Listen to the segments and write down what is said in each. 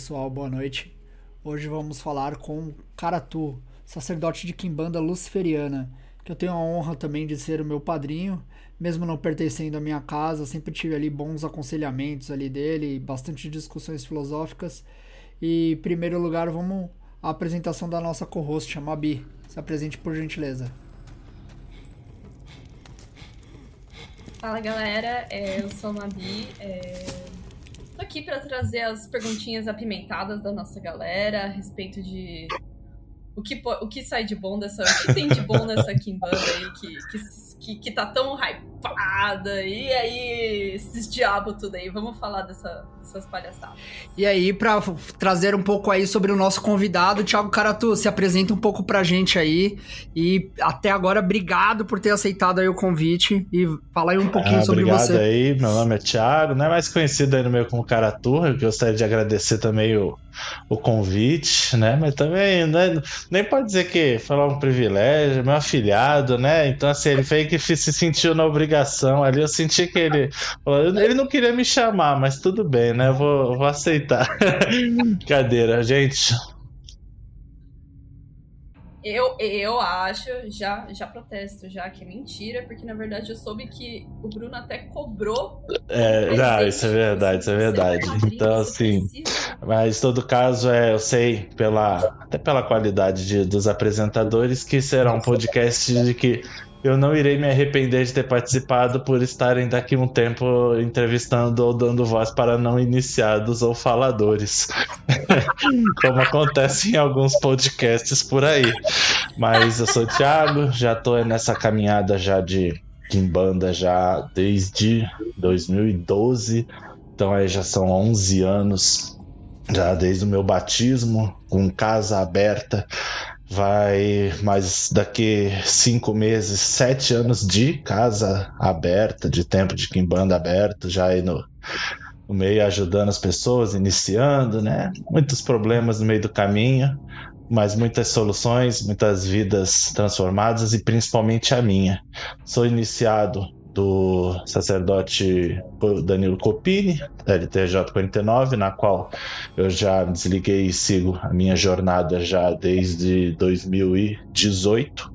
Pessoal, boa noite. Hoje vamos falar com Karatu, sacerdote de Kimbanda Luciferiana, que eu tenho a honra também de ser o meu padrinho, mesmo não pertencendo à minha casa, sempre tive ali bons aconselhamentos ali dele, bastante discussões filosóficas. E em primeiro lugar, vamos à apresentação da nossa co-host, a Mabi. Se apresente por gentileza. Fala galera, é, eu sou a Mabi. É... Tô aqui para trazer as perguntinhas apimentadas da nossa galera a respeito de o que, o que sai de bom dessa. O que tem de bom nessa Kimbanda aí que, que, que, que tá tão hypada? E aí, esses diabos tudo aí. Vamos falar dessa, dessas palhaçadas. E aí, pra trazer um pouco aí sobre o nosso convidado, Thiago Caratu, se apresenta um pouco pra gente aí. E até agora, obrigado por ter aceitado aí o convite e falar aí um pouquinho ah, sobre obrigado você. Obrigado aí, meu nome é Thiago, não é mais conhecido aí no meio como Caratu, eu gostaria de agradecer também o o convite, né? Mas também né? nem pode dizer que foi um privilégio, meu afilhado, né? Então, assim, ele fez que se sentiu na obrigação ali. Eu senti que ele. Ele não queria me chamar, mas tudo bem, né? Vou, vou aceitar. Cadeira, gente. Eu, eu acho, já, já protesto, já que é mentira, porque na verdade eu soube que o Bruno até cobrou. É, não, isso é verdade, isso é verdade. Então, assim, mas em todo caso, é, eu sei, pela, até pela qualidade de, dos apresentadores, que será um podcast de que eu não irei me arrepender de ter participado por estarem daqui um tempo entrevistando ou dando voz para não iniciados ou faladores. Como acontece em alguns podcasts por aí. Mas eu sou o Thiago, já estou nessa caminhada já de, de banda já desde 2012. Então aí já são 11 anos já desde o meu batismo, com casa aberta vai mais daqui cinco meses, sete anos de casa aberta, de tempo de quimbanda aberto, já aí no, no meio ajudando as pessoas, iniciando, né? Muitos problemas no meio do caminho, mas muitas soluções, muitas vidas transformadas e principalmente a minha. Sou iniciado do sacerdote Danilo Copini, da LTJ 49, na qual eu já desliguei e sigo a minha jornada já desde 2018.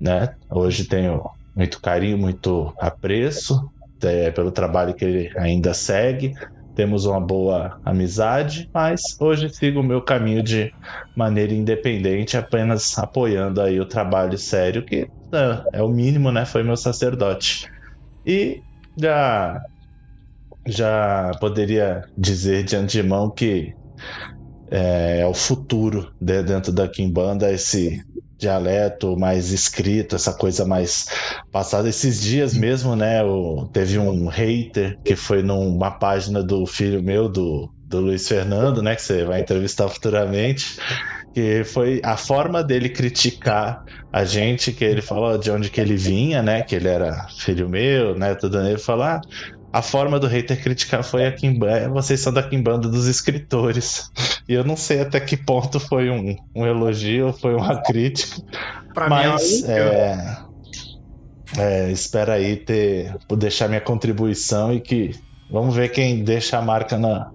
Né? Hoje tenho muito carinho, muito apreço é, pelo trabalho que ele ainda segue. Temos uma boa amizade, mas hoje sigo o meu caminho de maneira independente, apenas apoiando aí o trabalho sério que é, o mínimo, né? Foi meu sacerdote. E já, já poderia dizer de antemão que é, é o futuro de, dentro da Kimbanda, esse dialeto mais escrito, essa coisa mais passada. Esses dias mesmo, né? O, teve um hater que foi numa página do filho meu, do, do Luiz Fernando, né? Que você vai entrevistar futuramente que foi a forma dele criticar a gente, que ele falou de onde que ele vinha, né? Que ele era filho meu, né? Tudo ele falar. Ah, a forma do hater criticar foi a Kimbanda. Vocês são da Kimbanda dos escritores. E eu não sei até que ponto foi um, um elogio ou foi uma crítica. Pra mas mim, é, é, espera aí ter, deixar minha contribuição e que vamos ver quem deixa a marca na,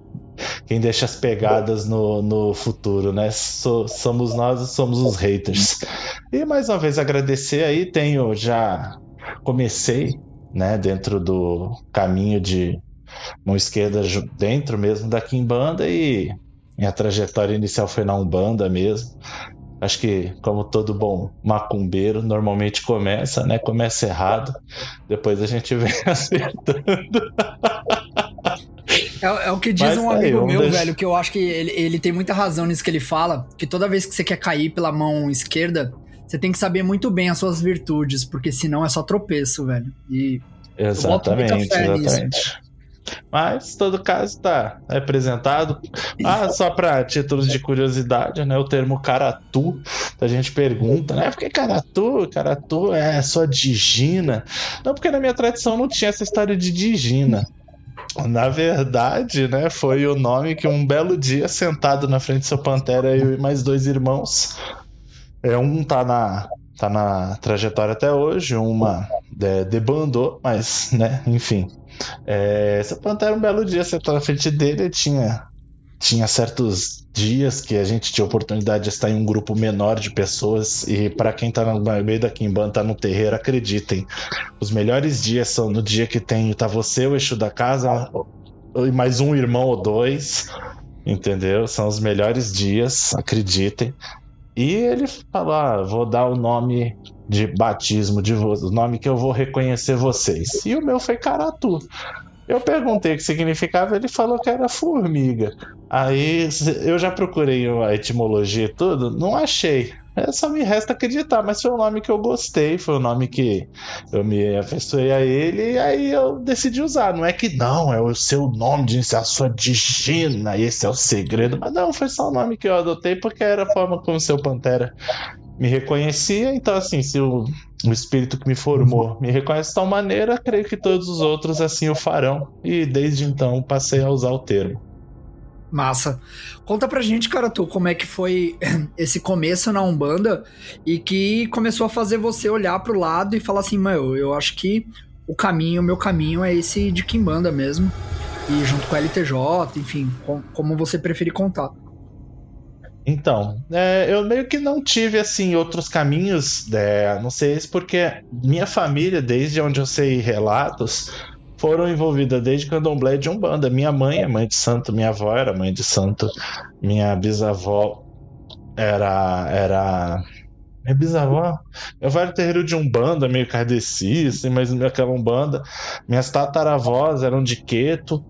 quem deixa as pegadas no, no futuro, né? So, somos nós, somos os haters. E mais uma vez agradecer aí, tenho já comecei, né, dentro do caminho de mão esquerda dentro mesmo da Kimbanda e minha trajetória inicial foi na Umbanda mesmo. Acho que, como todo bom macumbeiro, normalmente começa, né? Começa errado, depois a gente vem acertando. É, é, o que diz Mas, um tá amigo aí, meu, deixar... velho, que eu acho que ele, ele tem muita razão nisso que ele fala, que toda vez que você quer cair pela mão esquerda, você tem que saber muito bem as suas virtudes, porque senão é só tropeço, velho. E exatamente, exatamente. Mas, em todo caso, está representado. Ah, só para títulos de curiosidade, né? O termo caratu, a gente pergunta, né? Por que caratu? Caratu é só digina. Não, porque na minha tradição não tinha essa história de digina. Na verdade, né, foi o nome que um belo dia, sentado na frente do seu Pantera, e mais dois irmãos, é, um tá na, tá na trajetória até hoje, uma é, debandou, mas, né, enfim. É, seu Pantera, um belo dia, sentado na frente dele, tinha tinha certos dias que a gente tinha oportunidade de estar em um grupo menor de pessoas e para quem tá no meio da Kimbanda, tá no terreiro, acreditem, os melhores dias são no dia que tem tá você, o eixo da casa, e mais um irmão ou dois, entendeu? São os melhores dias, acreditem. E ele falou: ah, vou dar o nome de batismo de o nome que eu vou reconhecer vocês. E o meu foi Caratu. Eu perguntei o que significava, ele falou que era formiga. Aí eu já procurei a etimologia e tudo, não achei. É, só me resta acreditar, mas foi um nome que eu gostei, foi um nome que eu me afeiçoei a ele e aí eu decidi usar. Não é que não, é o seu nome, de a sua digina, esse é o segredo. Mas não, foi só o nome que eu adotei porque era a forma como o seu Pantera me reconhecia. Então, assim, se o, o espírito que me formou me reconhece de tal maneira, creio que todos os outros assim o farão. E desde então passei a usar o termo. Massa. Conta pra gente, cara, tu, como é que foi esse começo na Umbanda e que começou a fazer você olhar pro lado e falar assim, meu, eu acho que o caminho, o meu caminho é esse de Kimbanda mesmo. E junto com a LTJ, enfim, com, como você preferir contar. Então, é, eu meio que não tive assim outros caminhos, é, não sei se porque minha família, desde onde eu sei relatos, foram envolvidas desde candomblé de umbanda. Minha mãe é mãe de santo, minha avó era mãe de santo, minha bisavó era era minha bisavó, avó era terreiro de umbanda, meio kardecista, mas aquela umbanda. Minhas tataravós eram de queto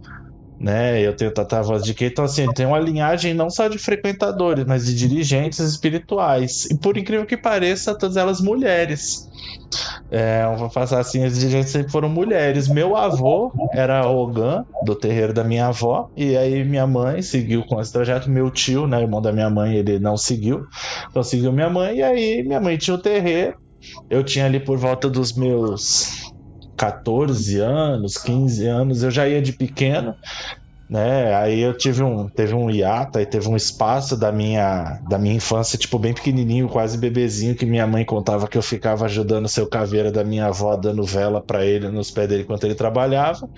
né? Eu tenho voz de que então assim, tem uma linhagem não só de frequentadores, mas de dirigentes espirituais. E por incrível que pareça, todas elas mulheres. É, vou passar assim, as dirigentes sempre foram mulheres. Meu avô era Ogan, do terreiro da minha avó, e aí minha mãe seguiu com esse trajeto. Meu tio, né, irmão da minha mãe, ele não seguiu, então seguiu minha mãe, e aí minha mãe tinha o terreiro. Eu tinha ali por volta dos meus 14 anos, 15 anos, eu já ia de pequeno, né? Aí eu tive um, teve um hiato, aí teve um espaço da minha, da minha infância, tipo, bem pequenininho, quase bebezinho, que minha mãe contava que eu ficava ajudando o seu caveira da minha avó, dando vela para ele nos pés dele enquanto ele trabalhava.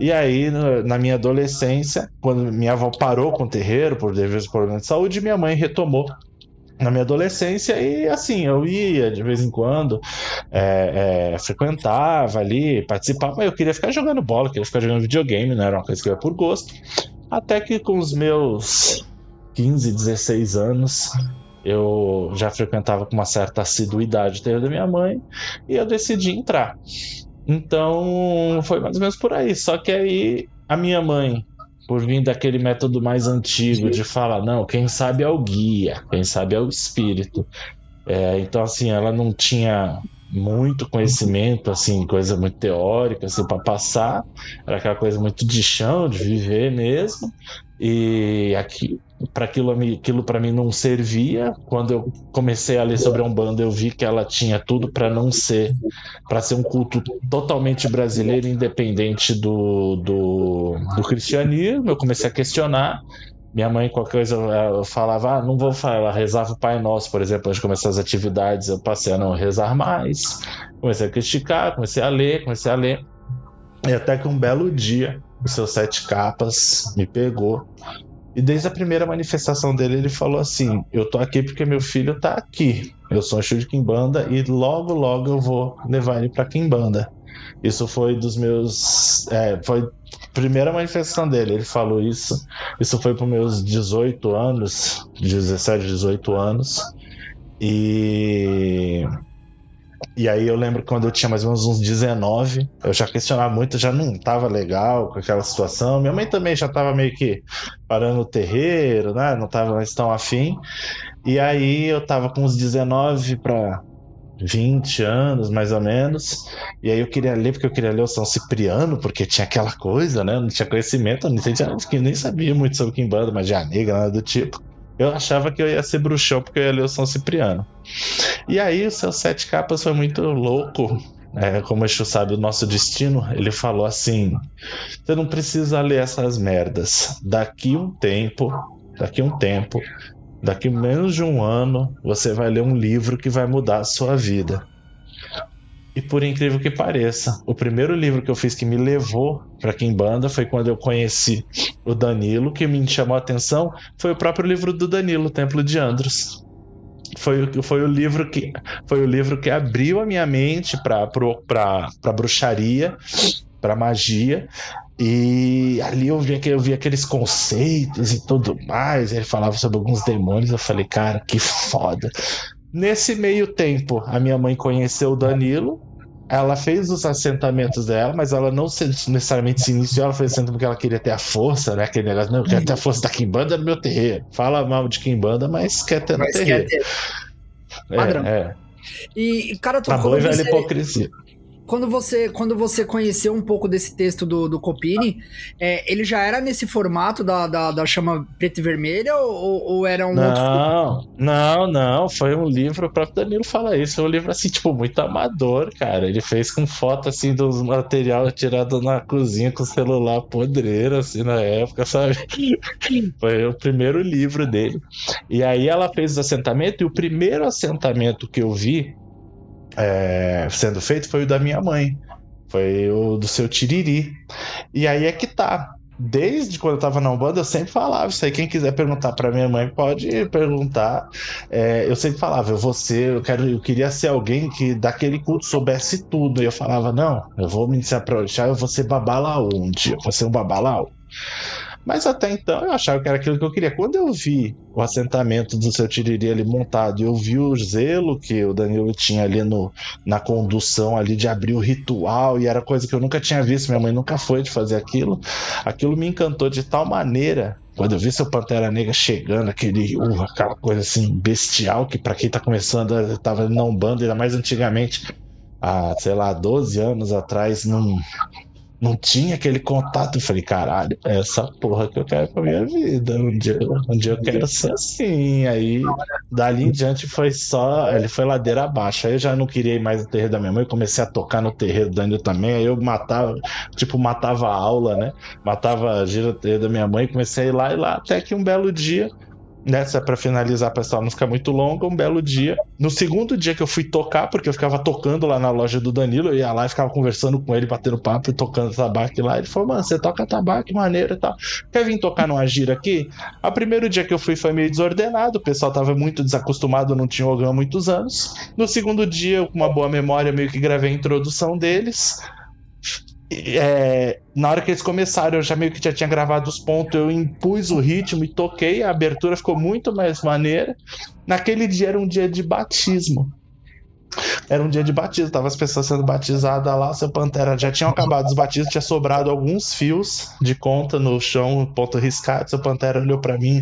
E aí, na minha adolescência, quando minha avó parou com o terreiro por devido problemas de saúde, minha mãe retomou na minha adolescência e assim eu ia de vez em quando é, é, frequentava ali participava mas eu queria ficar jogando bola queria ficar jogando videogame não era uma coisa que eu ia por gosto. Até que com os meus 15 16 anos eu já frequentava com uma certa assiduidade o terreiro da minha mãe e eu decidi entrar. Então foi mais ou menos por aí. Só que aí a minha mãe por vir daquele método mais antigo de falar, não, quem sabe é o guia, quem sabe é o espírito. É, então, assim, ela não tinha muito conhecimento, assim, coisa muito teórica, assim, para passar. Era aquela coisa muito de chão, de viver mesmo. E aqui, para aquilo, aquilo para mim não servia. Quando eu comecei a ler sobre a Umbanda, eu vi que ela tinha tudo para não ser, para ser um culto totalmente brasileiro, independente do, do, do cristianismo. Eu comecei a questionar. Minha mãe, qualquer coisa, eu falava, ah, não vou falar, ela rezava o Pai Nosso, por exemplo, antes de começar as atividades, eu passei a não rezar mais, comecei a criticar, comecei a ler, comecei a ler, e até que um belo dia, os seus sete capas me pegou, e desde a primeira manifestação dele, ele falou assim: Eu tô aqui porque meu filho tá aqui. Eu sou um de Kimbanda e logo, logo eu vou levar ele pra Kimbanda. Isso foi dos meus. É, foi primeira manifestação dele. Ele falou isso. Isso foi para meus 18 anos, 17, 18 anos. E e aí eu lembro quando eu tinha mais ou menos uns 19, eu já questionava muito, já não tava legal com aquela situação. Minha mãe também já tava meio que parando o terreiro, né? Não tava mais tão afim. E aí eu tava com uns 19 para 20 anos, mais ou menos. E aí eu queria ler, porque eu queria ler o São Cipriano, porque tinha aquela coisa, né? Não tinha conhecimento, não nem sabia muito sobre Kimbanda, magia negra, nada do tipo. Eu achava que eu ia ser bruxão porque eu ia ler o São Cipriano. E aí o seu Sete Capas foi muito louco. É, como o Exu sabe o nosso destino, ele falou assim: você não precisa ler essas merdas. Daqui um tempo, daqui um tempo, daqui menos de um ano, você vai ler um livro que vai mudar a sua vida. E por incrível que pareça, o primeiro livro que eu fiz que me levou para Kimbanda foi quando eu conheci o Danilo, que me chamou a atenção foi o próprio livro do Danilo, Templo de Andros. Foi, foi o livro que foi o livro que abriu a minha mente para bruxaria, para magia e ali eu vi, eu vi aqueles conceitos e tudo mais. Ele falava sobre alguns demônios. Eu falei, cara, que foda. Nesse meio tempo, a minha mãe conheceu o Danilo. Ela fez os assentamentos dela, mas ela não necessariamente se iniciou. Ela fez assentamento porque ela queria ter a força, né? Aquele negócio, não, eu quero ter a força da Kimbanda no meu terreiro. Fala mal de Kimbanda, mas quer ter no mas terreiro. Quer ter. É, Padrão. É. E, cara, tu tá bom velha hipocrisia quando você, quando você conheceu um pouco desse texto do, do Copini, é, ele já era nesse formato da, da, da chama preta e vermelha ou, ou era um não, outro? Não, não, foi um livro, o próprio Danilo fala isso, foi um livro assim, tipo, muito amador, cara. Ele fez com foto assim dos material tirado na cozinha com celular podreiro, assim, na época, sabe? foi o primeiro livro dele. E aí ela fez o assentamento, e o primeiro assentamento que eu vi é, sendo feito foi o da minha mãe. Foi o do seu Tiriri. E aí é que tá. Desde quando eu tava na Umbanda, eu sempre falava isso aí. Quem quiser perguntar para minha mãe, pode perguntar. É, eu sempre falava, eu vou ser, eu, quero, eu queria ser alguém que daquele culto soubesse tudo. E eu falava, não, eu vou me iniciar pra orixá, eu vou ser babalaú um dia, eu vou ser um babalaú. Mas até então eu achava que era aquilo que eu queria. Quando eu vi o assentamento do seu Tiriri ali montado e eu vi o zelo que o Danilo tinha ali no, na condução ali de abrir o ritual e era coisa que eu nunca tinha visto, minha mãe nunca foi de fazer aquilo, aquilo me encantou de tal maneira quando eu vi seu Pantera Negra chegando, aquele, uh, aquela coisa assim bestial que para quem tá começando, eu tava não bando, ainda mais antigamente, há, sei lá, 12 anos atrás, não, não tinha aquele contato. Eu falei, caralho, é essa porra que eu quero pra minha vida. Um dia, um dia eu quero ser assim. Aí, dali em diante, foi só. Ele foi ladeira abaixo. Aí eu já não queria ir mais no terreiro da minha mãe. Comecei a tocar no terreiro do Danilo também. Aí eu matava, tipo, matava a aula, né? Matava a gira do terreiro da minha mãe. Comecei a ir lá e lá. Até que um belo dia nessa para finalizar, pessoal, não ficar muito longa, um belo dia. No segundo dia que eu fui tocar, porque eu ficava tocando lá na loja do Danilo, eu ia lá e ficava conversando com ele, batendo papo e tocando tabaco lá. Ele falou, mano, você toca tabaco, maneiro e tal. Quer vir tocar numa gira aqui? O primeiro dia que eu fui foi meio desordenado, o pessoal tava muito desacostumado, não tinha órgão há muitos anos. No segundo dia, com uma boa memória, meio que gravei a introdução deles é, na hora que eles começaram, eu já meio que já tinha gravado os pontos, eu impus o ritmo e toquei, a abertura ficou muito mais maneira. Naquele dia era um dia de batismo. Era um dia de batismo, tava as pessoas sendo batizadas lá, seu Pantera já tinham acabado os batismos, tinha sobrado alguns fios de conta no chão, ponto riscado, seu Pantera olhou para mim,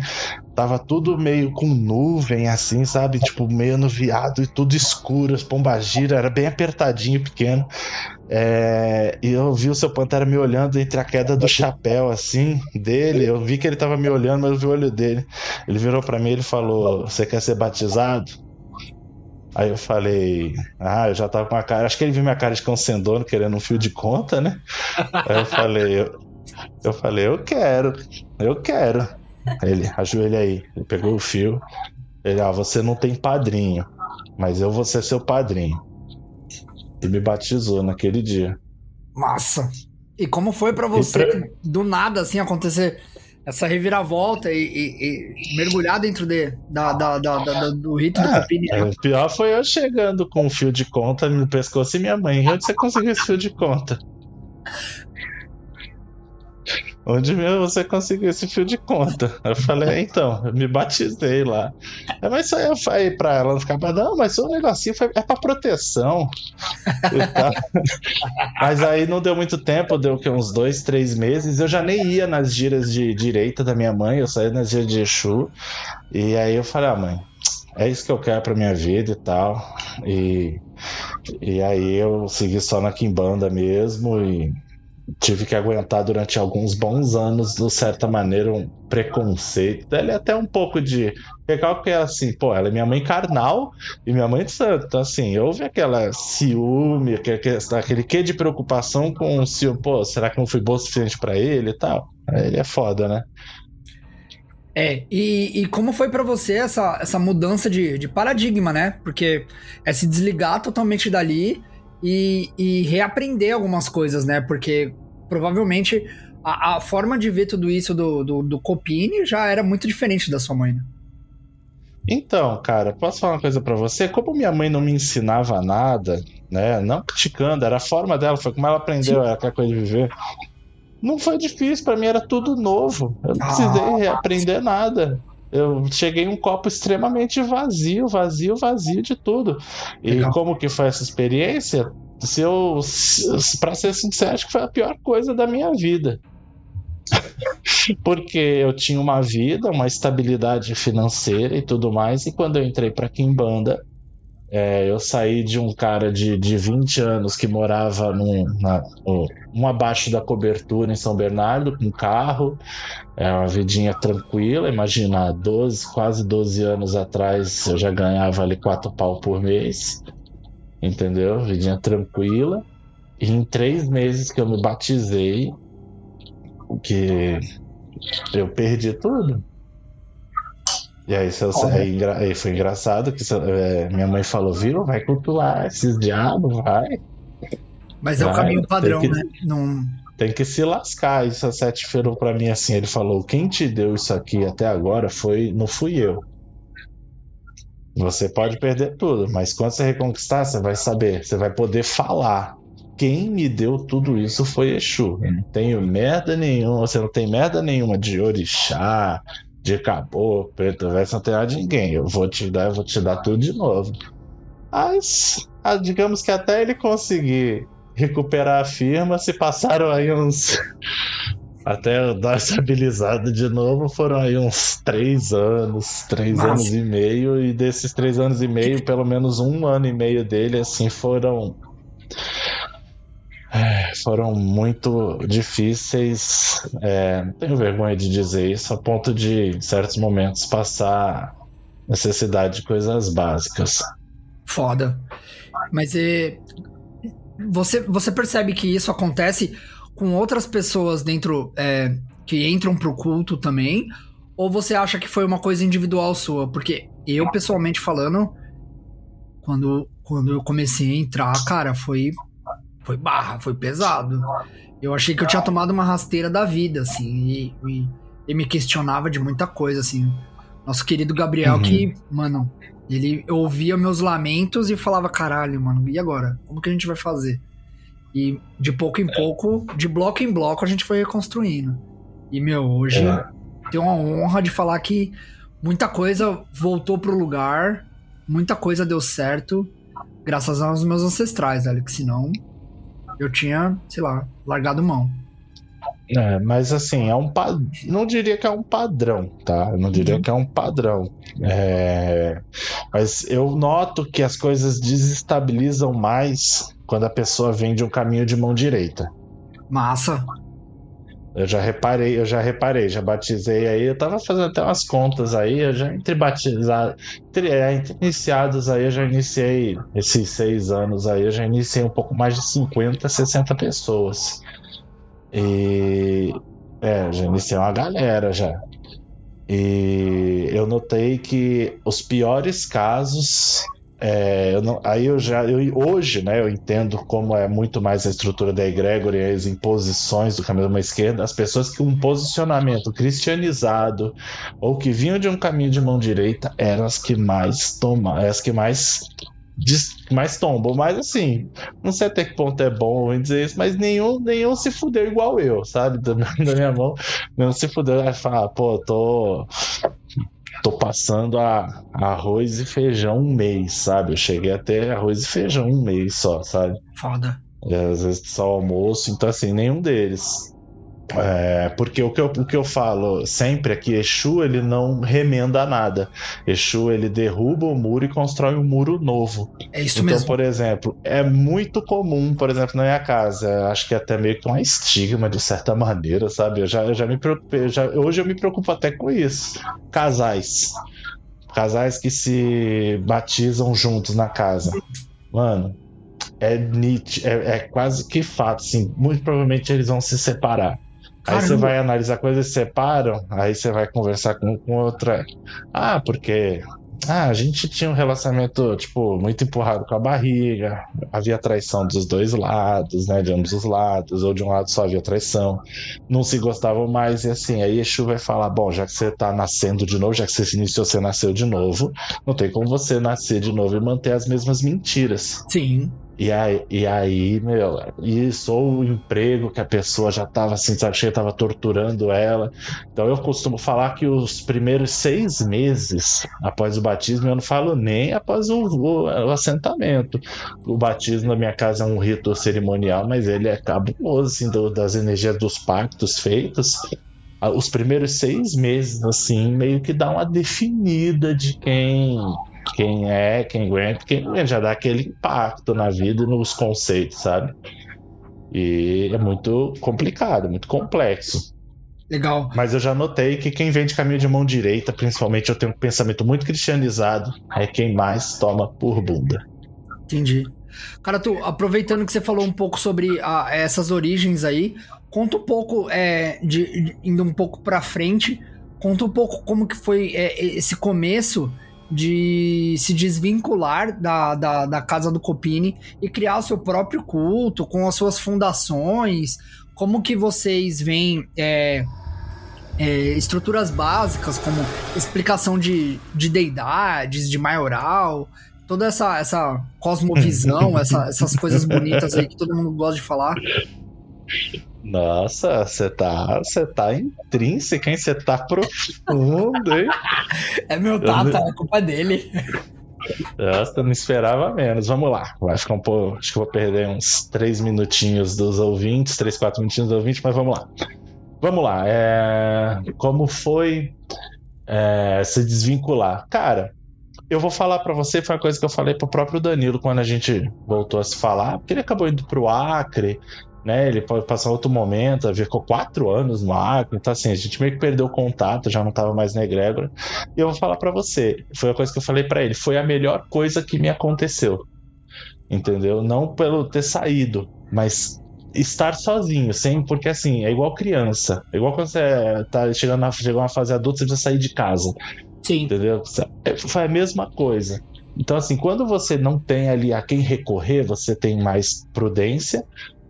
tava tudo meio com nuvem assim, sabe? Tipo, meio nuviado e tudo escuro, as pombagira, era bem apertadinho, pequeno. É, e eu vi o seu Pantera me olhando entre a queda do chapéu, assim, dele. Eu vi que ele tava me olhando, mas eu vi o olho dele. Ele virou para mim e falou: Você quer ser batizado? Aí eu falei, ah, eu já tava com a cara. Acho que ele viu minha cara de querendo um fio de conta, né? Aí eu falei, eu, eu falei, eu quero, eu quero. Aí ele, ajoelha aí. Ele pegou o fio. Ele, ah, você não tem padrinho, mas eu vou ser seu padrinho. E me batizou naquele dia. Massa! E como foi para você, pra... do nada, assim, acontecer essa reviravolta e, e, e mergulhar dentro de, da, da, da, do rito do Capini? É, o pior foi eu chegando com um fio de conta no pescoço e minha mãe. Onde você conseguiu esse fio de conta? Onde você conseguiu esse fio de conta? Eu falei, é, então, eu me batizei lá. É, mas isso aí eu falei pra ela não ficar, não, mas o negocinho foi, é pra proteção. mas aí não deu muito tempo, deu que uns dois, três meses. Eu já nem ia nas giras de direita da minha mãe, eu saí nas giras de Exu. E aí eu falei, ah, mãe, é isso que eu quero pra minha vida e tal. E, e aí eu segui só na Kimbanda mesmo e tive que aguentar durante alguns bons anos, de certa maneira, um preconceito. Ele é até um pouco de. Legal porque assim, pô, ela é minha mãe carnal e minha mãe de santo. Então, assim, houve aquela ciúme, aquele, quê de preocupação com o ciúme. Pô, será que não fui bom o suficiente pra ele e tal? Ele é foda, né? É, e, e como foi para você essa, essa mudança de, de paradigma, né? Porque é se desligar totalmente dali e, e reaprender algumas coisas, né? Porque provavelmente a, a, forma de ver tudo isso do, do, do Copini já era muito diferente da sua mãe, né? Então, cara, posso falar uma coisa para você? Como minha mãe não me ensinava nada, né? Não criticando, era a forma dela, foi como ela aprendeu Sim. aquela coisa de viver. Não foi difícil, para mim era tudo novo. Eu não precisei ah, reaprender nada. Eu cheguei um copo extremamente vazio, vazio, vazio de tudo. E Legal. como que foi essa experiência? Se eu, para ser sincero, acho que foi a pior coisa da minha vida. Porque eu tinha uma vida, uma estabilidade financeira e tudo mais, e quando eu entrei para Kimbanda, é, eu saí de um cara de, de 20 anos que morava num, na, um abaixo da cobertura em São Bernardo, com carro, é uma vidinha tranquila. Imagina, 12, quase 12 anos atrás eu já ganhava ali 4 pau por mês, entendeu? Vidinha tranquila. E em três meses que eu me batizei, que eu perdi tudo. E aí, seu, aí, aí foi engraçado que seu, é, minha mãe falou, viu? Vai cultuar esses diabos, vai. Mas é o caminho padrão, que, né? Não... Tem que se lascar. Isso a Sete falou pra mim assim, ele falou, quem te deu isso aqui até agora foi, não fui eu. Você pode perder tudo, mas quando você reconquistar, você vai saber, você vai poder falar quem me deu tudo isso foi Exu. Eu não tenho merda nenhuma, você não tem merda nenhuma de orixá, de caboclo, preto, velho, não tem nada de ninguém. Eu vou te dar, eu vou te dar tudo de novo. Mas, ah, digamos que até ele conseguir recuperar a firma, se passaram aí uns. Até dar estabilizado de novo, foram aí uns três anos, três Nossa. anos e meio, e desses três anos e meio, pelo menos um ano e meio dele, assim, foram foram muito difíceis. É, tenho vergonha de dizer isso, a ponto de, em certos momentos, passar necessidade de coisas básicas. Foda. Mas é, você, você percebe que isso acontece com outras pessoas dentro é, que entram pro culto também? Ou você acha que foi uma coisa individual sua? Porque eu, pessoalmente falando, quando, quando eu comecei a entrar, cara, foi foi barra, foi pesado. Eu achei que eu tinha tomado uma rasteira da vida, assim, e, e, e me questionava de muita coisa, assim. Nosso querido Gabriel, uhum. que, mano, ele ouvia meus lamentos e falava, caralho, mano, e agora? Como que a gente vai fazer? E de pouco em pouco, de bloco em bloco, a gente foi reconstruindo. E, meu, hoje é. tenho a honra de falar que muita coisa voltou pro lugar, muita coisa deu certo, graças aos meus ancestrais, velho, que senão eu tinha, sei lá, largado mão. É, mas assim, é um não diria que é um padrão, tá? Eu não diria uhum. que é um padrão. É... Mas eu noto que as coisas desestabilizam mais quando a pessoa vem de um caminho de mão direita. Massa. Eu já reparei, eu já reparei, já batizei aí, eu tava fazendo até umas contas aí, eu já entre batizar, entre, é, entre iniciados aí, eu já iniciei esses seis anos aí, eu já iniciei um pouco mais de 50, 60 pessoas. E é, já iniciei uma galera já. E eu notei que os piores casos é, eu não, aí eu já, eu, hoje, né, eu entendo como é muito mais a estrutura da egrégora e as imposições do caminho da esquerda, as pessoas que um posicionamento cristianizado ou que vinham de um caminho de mão direita eram as que mais tomam, as que mais mais tombam, mas assim, não sei até que ponto é bom dizer isso, mas nenhum, nenhum se fudeu igual eu, sabe? Da, minha mão, não se fudeu, vai falar, pô, tô tô passando a, arroz e feijão um mês, sabe? Eu cheguei até arroz e feijão um mês só, sabe? Foda. E às vezes só almoço, então assim, nenhum deles. É, porque o que, eu, o que eu falo sempre é que Exu ele não remenda nada. Exu ele derruba o muro e constrói um muro novo. É isso então, mesmo. por exemplo, é muito comum, por exemplo, na minha casa, acho que é até meio que um estigma de certa maneira, sabe? Eu já, eu já me preocupei, já, hoje eu me preocupo até com isso. Casais. Casais que se batizam juntos na casa. Mano, é, é, é quase que fato, assim, muito provavelmente eles vão se separar. Aí você vai analisar coisas separam, aí você vai conversar com, com outra. Ah, porque ah, a gente tinha um relacionamento, tipo, muito empurrado com a barriga, havia traição dos dois lados, né, de ambos os lados, ou de um lado só havia traição, não se gostavam mais, e assim, aí Exu vai falar, bom, já que você tá nascendo de novo, já que você se iniciou, você nasceu de novo, não tem como você nascer de novo e manter as mesmas mentiras. Sim. E aí, e aí, meu, isso, ou o emprego que a pessoa já tava assim, sabe, cheia, tava torturando ela. Então eu costumo falar que os primeiros seis meses após o batismo, eu não falo nem após o, o, o assentamento. O batismo na minha casa é um rito cerimonial, mas ele é cabuloso, assim, do, das energias dos pactos feitos os primeiros seis meses, assim, meio que dá uma definida de quem quem é, quem aguenta, quem aguenta, já dá aquele impacto na vida e nos conceitos, sabe? E é muito complicado, muito complexo. Legal. Mas eu já notei que quem vem de caminho de mão direita, principalmente, eu tenho um pensamento muito cristianizado, é quem mais toma por bunda. Entendi. Cara, tu, aproveitando que você falou um pouco sobre a, essas origens aí, conta um pouco, é, de, de, indo um pouco pra frente, conta um pouco como que foi é, esse começo de se desvincular da, da, da casa do Copini e criar o seu próprio culto com as suas fundações. Como que vocês veem é, é, estruturas básicas como explicação de, de deidades, de maioral, toda essa, essa cosmovisão, essa, essas coisas bonitas aí que todo mundo gosta de falar. Nossa, você tá, você tá intrínseca, hein? Você tá profundo, hein? É meu tata, é culpa dele. Nossa, não esperava menos. Vamos lá. Vai ficar um pouco. Acho que vou perder uns três minutinhos dos ouvintes, três, quatro minutinhos dos ouvintes, mas vamos lá. Vamos lá. É... Como foi é... se desvincular? Cara, eu vou falar para você, foi uma coisa que eu falei pro próprio Danilo quando a gente voltou a se falar, porque ele acabou indo pro Acre, né? Ele pode passar outro momento, ficou quatro anos no Acre, então assim, a gente meio que perdeu o contato, já não tava mais na egrégora. E eu vou falar para você, foi a coisa que eu falei para ele, foi a melhor coisa que me aconteceu. Entendeu? Não pelo ter saído, mas estar sozinho, sem, porque assim, é igual criança. É igual quando você tá chegando na, chegou uma fase adulta, você precisa sair de casa. Sim. Entendeu? É, foi a mesma coisa. Então, assim, quando você não tem ali a quem recorrer, você tem mais prudência,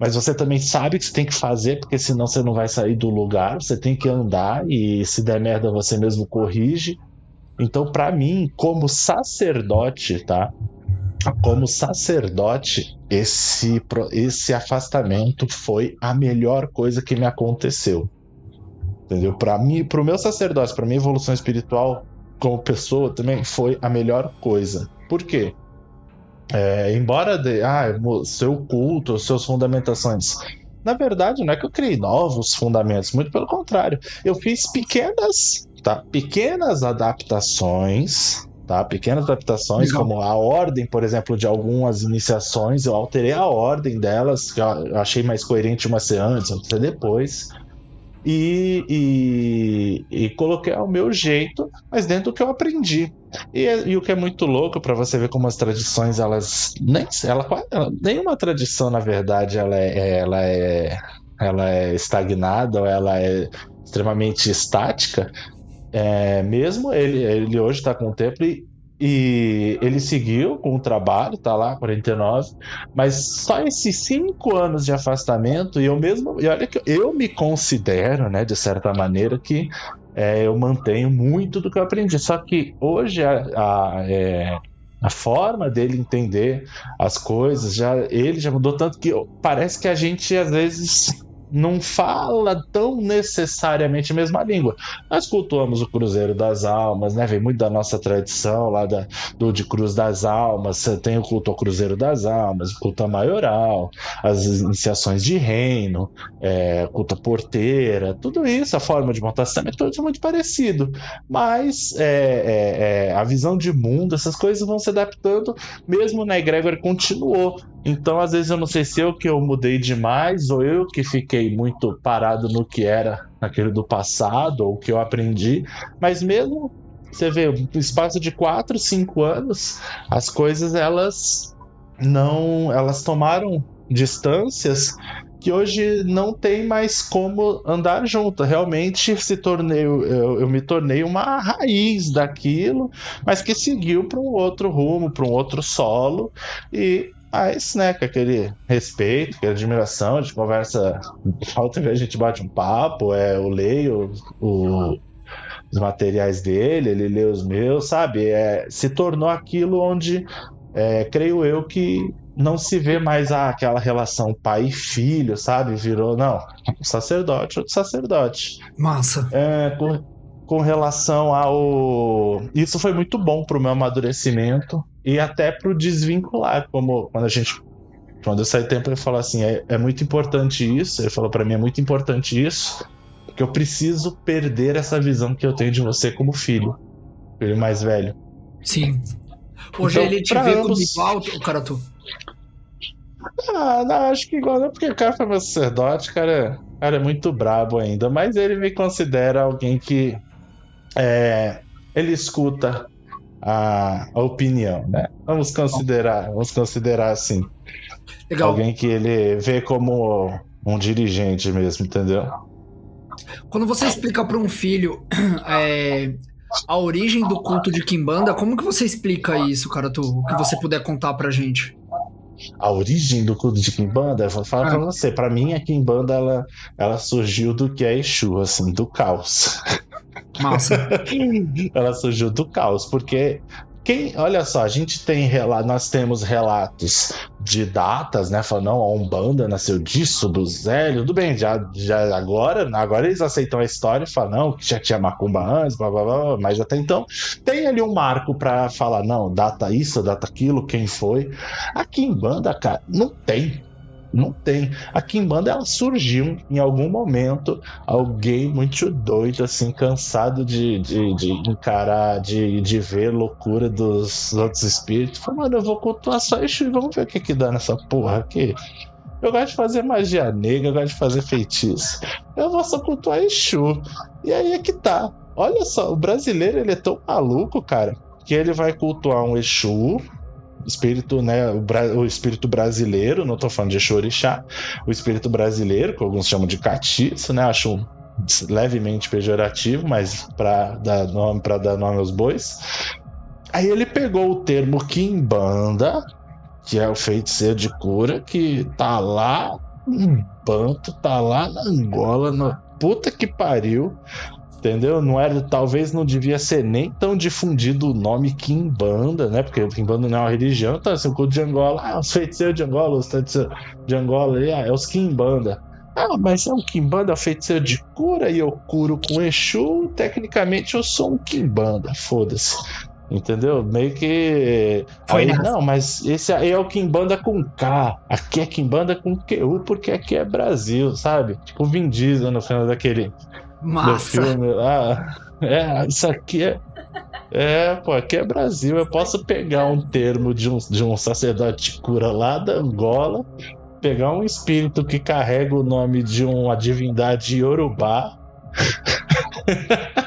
mas você também sabe que você tem que fazer, porque senão você não vai sair do lugar, você tem que andar e se der merda você mesmo corrige. Então, para mim, como sacerdote, tá? Como sacerdote, esse, esse afastamento foi a melhor coisa que me aconteceu. Entendeu? Para mim, pro meu sacerdócio, para minha evolução espiritual como pessoa também foi a melhor coisa. Por quê? É, embora de, ah, seu culto, suas fundamentações. Na verdade, não é que eu criei novos fundamentos, muito pelo contrário. Eu fiz pequenas, tá? Pequenas adaptações, tá? Pequenas adaptações, Legal. como a ordem, por exemplo, de algumas iniciações. Eu alterei a ordem delas, que eu achei mais coerente uma ser antes, outra ser depois e, e, e, coloquei ao meu jeito, mas dentro do que eu aprendi. E, e o que é muito louco para você ver como as tradições, elas. Nem, ela, ela, nenhuma tradição, na verdade, ela é, ela é, ela é estagnada ou ela é extremamente estática. É, mesmo ele, ele hoje está com o tempo e, e ele seguiu com o trabalho, tá lá, 49, mas só esses cinco anos de afastamento, e eu mesmo, e olha que eu me considero, né, de certa maneira, que é, eu mantenho muito do que eu aprendi. Só que hoje a, a, é, a forma dele entender as coisas, já ele já mudou tanto que parece que a gente às vezes não fala tão necessariamente a mesma língua. Nós cultuamos o Cruzeiro das Almas, né? Vem muito da nossa tradição lá da, do de Cruz das Almas. Tem o culto ao Cruzeiro das Almas, o culto a maioral, as iniciações de reino, é, culto porteira, tudo isso, a forma de sistema, é tudo muito parecido. Mas é, é, é, a visão de mundo, essas coisas vão se adaptando, mesmo na egrégora continuou. Então, às vezes, eu não sei se eu que eu mudei demais ou eu que fiquei muito parado no que era aquele do passado ou o que eu aprendi, mas mesmo você vê, no espaço de 4, 5 anos, as coisas elas não, elas tomaram distâncias que hoje não tem mais como andar junto. Realmente se tornei, eu, eu me tornei uma raiz daquilo, mas que seguiu para um outro rumo, para um outro solo e mas, né, com aquele respeito, aquela admiração, a gente conversa, ver a gente bate um papo, é, eu leio o, os materiais dele, ele lê os meus, sabe? É, se tornou aquilo onde, é, creio eu, que não se vê mais ah, aquela relação pai e filho, sabe? Virou, não, sacerdote, outro sacerdote. Massa. É, com, com relação ao. Isso foi muito bom pro meu amadurecimento e até pro desvincular, como quando a gente. Quando eu saí tempo, ele falou assim: é, é muito importante isso. Ele falou para mim: é muito importante isso, porque eu preciso perder essa visão que eu tenho de você como filho, filho mais velho. Sim. Hoje então, ele te vê ambos... como igual, cara, tu. Ah, não, acho que igual não, porque o cara foi meu sacerdote, cara, cara é muito brabo ainda, mas ele me considera alguém que é, ele escuta a, a, opinião, né? Vamos considerar, vamos considerar assim. Legal. Alguém que ele vê como um dirigente mesmo, entendeu? Quando você explica para um filho é, a origem do culto de Kimbanda, como que você explica isso, cara? Tu, o que você puder contar pra gente? a origem do culto de Kimbanda, eu vou falar ah. pra você, pra mim a Kimbanda ela, ela surgiu do que é Exu, assim, do caos. Massa. ela surgiu do caos, porque quem, olha só, a gente tem nós temos relatos de datas, né? Falando, não, a Umbanda nasceu disso, do Zélio, tudo bem, já, já agora, agora eles aceitam a história e falam, não, que já tinha macumba antes, blá, blá, blá, mas até então tem ali um marco para falar, não, data isso, data aquilo, quem foi. Aqui em banda, cara, não tem. Não tem. A Kimbanda ela surgiu em algum momento, alguém muito doido, assim, cansado de, de, de encarar, de, de ver loucura dos outros espíritos. Falou, mano, eu vou cultuar só isso e vamos ver o que, que dá nessa porra aqui. Eu gosto de fazer magia negra, eu gosto de fazer feitiço. Eu vou só cultuar Exu. E aí é que tá. Olha só, o brasileiro ele é tão maluco, cara, que ele vai cultuar um Exu, espírito, né, o, o, espírito brasileiro, não estou falando de Xorixá, o espírito brasileiro, que alguns chamam de catiço, né, acho levemente pejorativo, mas para dar nome para dar nome aos bois. Aí ele pegou o termo quimbanda, que é o feiticeiro de cura, que tá lá no Banto, tá lá na Angola, no puta que pariu, entendeu? Não era, talvez não devia ser nem tão difundido o nome Kimbanda, né? Porque Kimbanda não é uma religião, então assim, o culto de Angola, ah, os feiticeiros de Angola, os feiticeiros de Angola, ah, é os Kimbanda. Ah, mas é um Kimbanda feiticeiro de cura e eu curo com Exu, tecnicamente eu sou um Kimbanda, foda-se. Entendeu? Meio que. Foi aí, não, mas esse aí é o Kimbanda com K. Aqui é Kimbanda com QU, porque aqui é Brasil, sabe? Tipo Vin Diesel no final daquele Massa. do filme. Ah, é, isso aqui é. É, pô, aqui é Brasil. Eu posso pegar um termo de um, de um sacerdote cura lá da Angola, pegar um espírito que carrega o nome de uma divindade iorubá.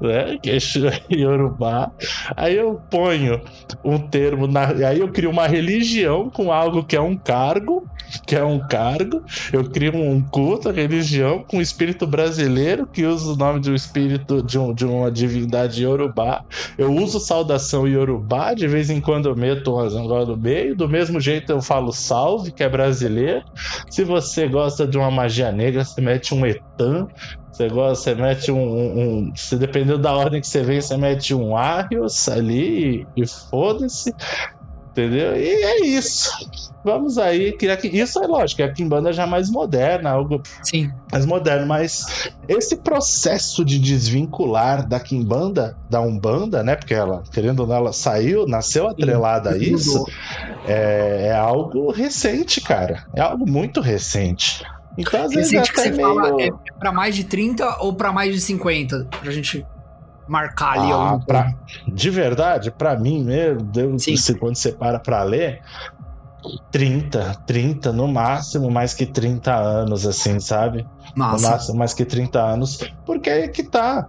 né? Que é Yorubá. Aí eu ponho um termo, na... aí eu crio uma religião com algo que é um cargo, que é um cargo. Eu crio um culto, religião com o espírito brasileiro que usa o nome de um espírito de, um, de uma divindade Yorubá. Eu uso saudação Yorubá, de vez em quando eu meto uma zangada no meio. Do mesmo jeito eu falo salve, que é brasileiro. Se você gosta de uma magia negra, você mete um etan. Você gosta, você mete um, um, Se dependendo da ordem que você vem, você mete um Arios ali e, e foda-se. Entendeu? E é isso. Vamos aí criar que isso é lógico, é a Kimbanda já mais moderna, algo Sim. mais moderno, mas esse processo de desvincular da Kimbanda, da Umbanda, né? Porque ela, querendo ou não, ela saiu, nasceu atrelada Sim. a isso, é, é algo recente, cara. É algo muito recente. Então, às vezes, Recente que você meio... fala é pra mais de 30 ou pra mais de 50? Pra gente marcar ali ah, pra... De verdade, pra mim, meu Deus, Sim. quando você para pra ler, 30, 30 no máximo, mais que 30 anos, assim, sabe? No máximo, mais que 30 anos, porque aí é que tá.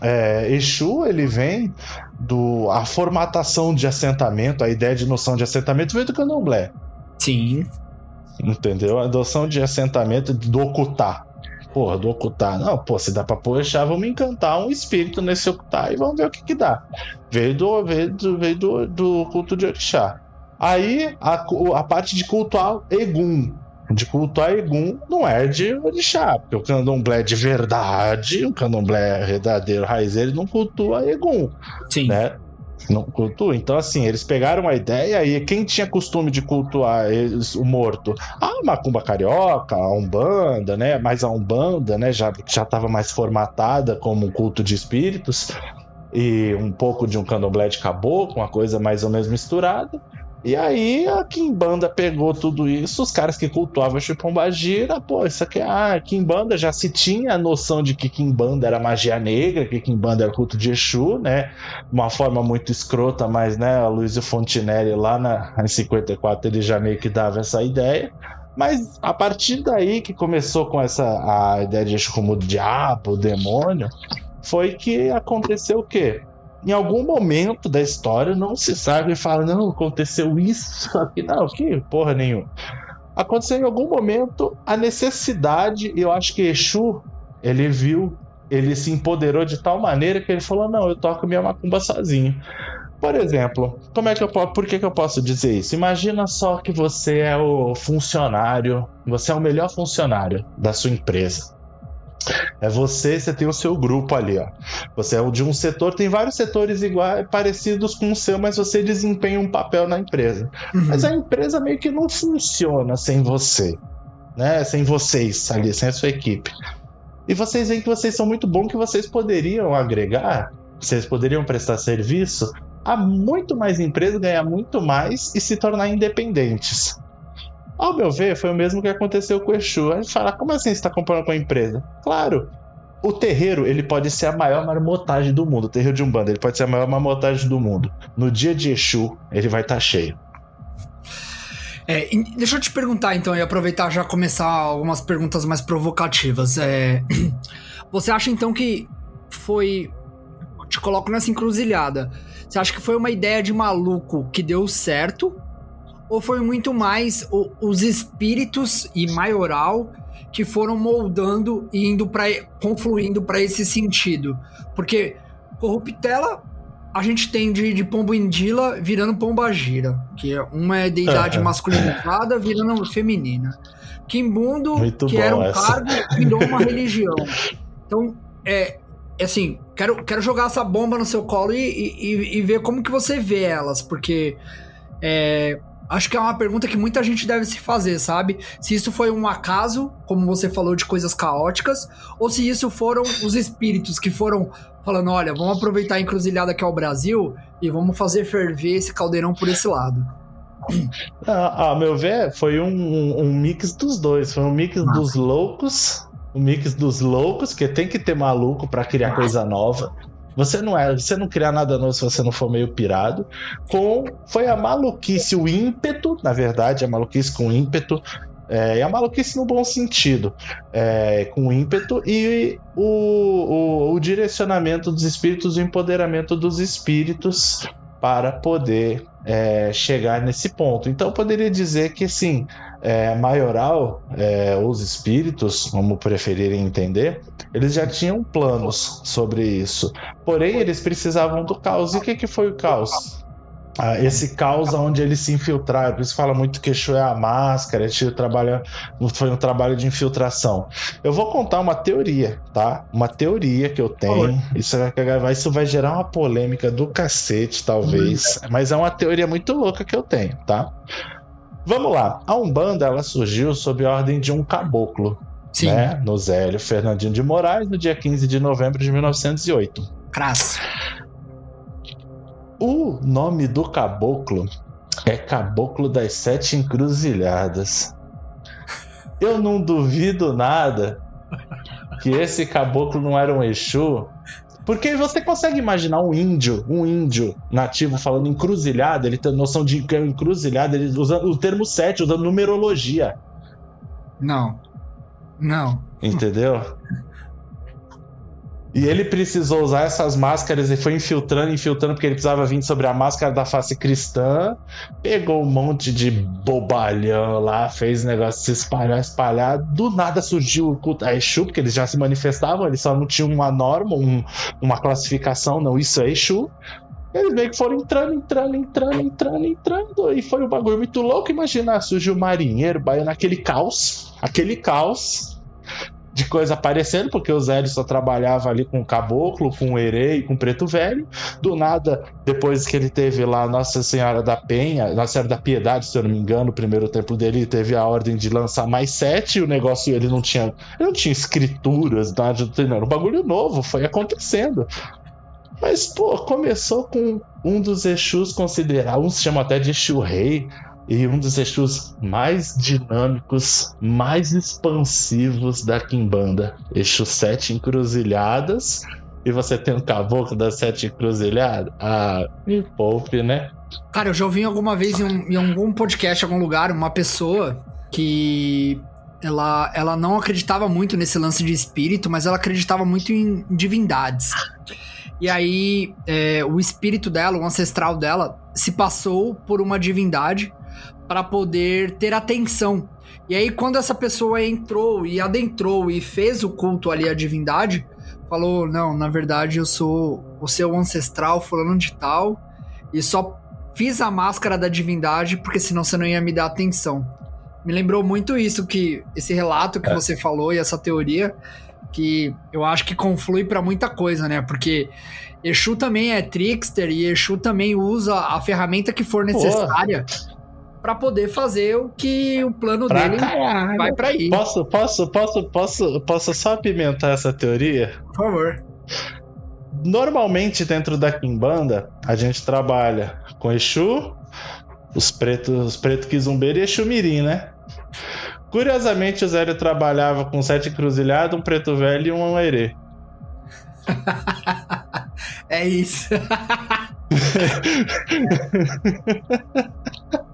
É, Exu, ele vem do. A formatação de assentamento, a ideia de noção de assentamento veio do candomblé. Sim entendeu? A noção de assentamento do ocultar. Porra, do ocultar. Não, pô, se dá pra puxar, vamos encantar um espírito nesse ocultar e vamos ver o que que dá. Veio do, veio do, veio do, do culto de orixá. Aí, a, a parte de cultuar Egum, de cultuar Egum não é de orixá, porque o candomblé de verdade, o candomblé verdadeiro raiz, ele não cultua Egum. Sim. Né? Não cultua. Então, assim, eles pegaram a ideia e quem tinha costume de cultuar eles, o morto? A macumba carioca, a umbanda, né? Mas a umbanda, né? Já estava mais formatada como um culto de espíritos e um pouco de um candomblé de caboclo, uma coisa mais ou menos misturada. E aí a Kimbanda pegou tudo isso, os caras que cultuavam Chipombagira, pô, isso aqui é ah, Kimbanda já se tinha a noção de que Kimbanda era magia negra, que Kimbanda era culto de Exu, né? Uma forma muito escrota, mas né, a Luiz Fontinelli lá na, em 54 ele já meio que dava essa ideia. Mas a partir daí que começou com essa a ideia de Exu como diabo, o demônio, foi que aconteceu o quê? Em algum momento da história não se sabe e fala, não, aconteceu isso aqui, não, que porra nenhuma. Aconteceu em algum momento a necessidade, eu acho que Exu, ele viu, ele se empoderou de tal maneira que ele falou, não, eu toco minha macumba sozinho. Por exemplo, como é que eu posso, por que, que eu posso dizer isso? Imagina só que você é o funcionário, você é o melhor funcionário da sua empresa. É você, você tem o seu grupo ali, ó. Você é de um setor, tem vários setores iguais, parecidos com o seu, mas você desempenha um papel na empresa. Uhum. Mas a empresa meio que não funciona sem você, né? Sem vocês ali, sem a sua equipe. E vocês veem que vocês são muito bons, que vocês poderiam agregar, vocês poderiam prestar serviço a muito mais empresas, ganhar muito mais e se tornar independentes. Ao meu ver, foi o mesmo que aconteceu com o Exu. A gente fala, como assim você está comprando com a empresa? Claro, o terreiro ele pode ser a maior marmotagem do mundo. O terreiro de Umbanda ele pode ser a maior marmotagem do mundo. No dia de Exu, ele vai estar tá cheio. É, deixa eu te perguntar então, e aproveitar já começar algumas perguntas mais provocativas. É, você acha então que foi. Te coloco nessa encruzilhada. Você acha que foi uma ideia de maluco que deu certo? Ou foi muito mais o, os espíritos e maioral que foram moldando e indo para confluindo para esse sentido? Porque corruptela a gente tem de, de pombo indila virando pomba gira, que é uma é deidade masculinizada virando feminina. Kimbundo, Muito que era um essa. cargo, virou uma religião. Então, é, é assim, quero, quero jogar essa bomba no seu colo e, e, e ver como que você vê elas, porque é, Acho que é uma pergunta que muita gente deve se fazer, sabe? Se isso foi um acaso, como você falou, de coisas caóticas, ou se isso foram os espíritos que foram falando: olha, vamos aproveitar a encruzilhada que é o Brasil e vamos fazer ferver esse caldeirão por esse lado. Ah, a meu ver, foi um, um, mix dos dois. Foi um mix Nossa. dos loucos, um mix dos loucos, que tem que ter maluco para criar Nossa. coisa nova. Você não é, você não cria nada novo se você não for meio pirado. Com foi a maluquice, o ímpeto, na verdade, a maluquice com ímpeto. É, e a maluquice no bom sentido, é, com ímpeto e o, o, o direcionamento dos espíritos, o empoderamento dos espíritos para poder é, chegar nesse ponto. Então, eu poderia dizer que, sim, é, maioral, é, os espíritos, como preferirem entender, eles já tinham planos sobre isso. Porém, eles precisavam do caos. E o que, que foi o caos? Ah, esse caos onde eles se infiltraram. Por isso fala muito que Exu é a máscara, Exu trabalha, foi um trabalho de infiltração. Eu vou contar uma teoria, tá? Uma teoria que eu tenho. Isso vai, isso vai gerar uma polêmica do cacete, talvez. Mas é uma teoria muito louca que eu tenho, tá? Vamos lá. A Umbanda ela surgiu sob a ordem de um caboclo. Sim. Né? No Zélio Fernandinho de Moraes, no dia 15 de novembro de 1908. Crasso. O nome do caboclo é Caboclo das Sete Encruzilhadas. Eu não duvido nada que esse caboclo não era um Exu, porque você consegue imaginar um índio, um índio nativo falando encruzilhada, ele tem noção de que é encruzilhada, ele usando o termo sete, usando numerologia. Não. Não. Entendeu? E ele precisou usar essas máscaras e foi infiltrando, infiltrando, porque ele precisava vir sobre a máscara da face cristã. Pegou um monte de bobalhão lá, fez negócio se espalhar, espalhar. Do nada surgiu o culto a Exu, porque eles já se manifestavam, eles só não tinham uma norma, um, uma classificação, não, isso é Exu. Eles meio que foram entrando, entrando, entrando, entrando, entrando. E foi um bagulho muito louco. Imagina, surgiu o marinheiro, baiano, aquele caos. Aquele caos de coisa aparecendo, porque o Zé só trabalhava ali com o caboclo, com o herê e com o preto velho. Do nada, depois que ele teve lá Nossa Senhora da Penha, Nossa Senhora da Piedade, se eu não me engano, o primeiro templo dele teve a ordem de lançar mais sete, e o negócio ele não tinha, ele não tinha escrituras, nada, não, era um bagulho novo, foi acontecendo. Mas, pô, começou com um dos Exus considerar, uns chamam até de Exu Rei, e um dos Exus mais dinâmicos, mais expansivos da Kimbanda. Exu Sete Encruzilhadas. E você tem um caboclo das Sete Encruzilhadas? Ah, me poupe, né? Cara, eu já ouvi alguma vez em, um, em algum podcast, em algum lugar, uma pessoa que ela, ela não acreditava muito nesse lance de espírito, mas ela acreditava muito em divindades. E aí, é, o espírito dela, o ancestral dela, se passou por uma divindade para poder ter atenção. E aí, quando essa pessoa entrou e adentrou e fez o culto ali à divindade, falou: Não, na verdade eu sou o seu ancestral, fulano de tal, e só fiz a máscara da divindade porque senão você não ia me dar atenção. Me lembrou muito isso, que esse relato que é. você falou e essa teoria, que eu acho que conflui para muita coisa, né? Porque Exu também é trickster e Exu também usa a ferramenta que for necessária para poder fazer o que o plano pra dele caralho. vai para aí. Posso, posso, posso, posso, posso só apimentar essa teoria? Por favor. Normalmente dentro da Kimbanda, a gente trabalha com Exu, os pretos, os pretos Kizumbeira e Exu Mirim, né? Curiosamente, o Zélio trabalhava com sete encruzilhadas, um preto velho e um aerê. é isso.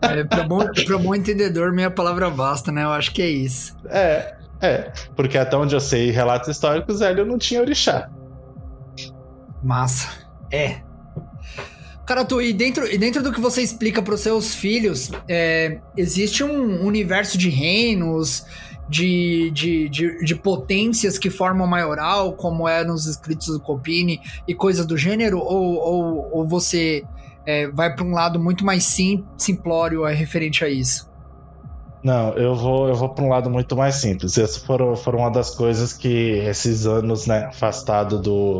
é, para bom, pra bom entendedor, minha palavra basta, né? Eu acho que é isso. É, é. Porque até onde eu sei relatos históricos, Hélio não tinha orixá. Massa. É. Cara, tu, e dentro, e dentro do que você explica para os seus filhos, é, existe um universo de reinos, de, de, de, de, potências que formam maioral, como é nos escritos do Copini e coisas do gênero, ou, ou, ou você é, vai para um lado muito mais sim, simplório é, referente a isso? Não, eu vou, eu vou para um lado muito mais simples. Essa foram, foram uma das coisas que esses anos, né, afastado do.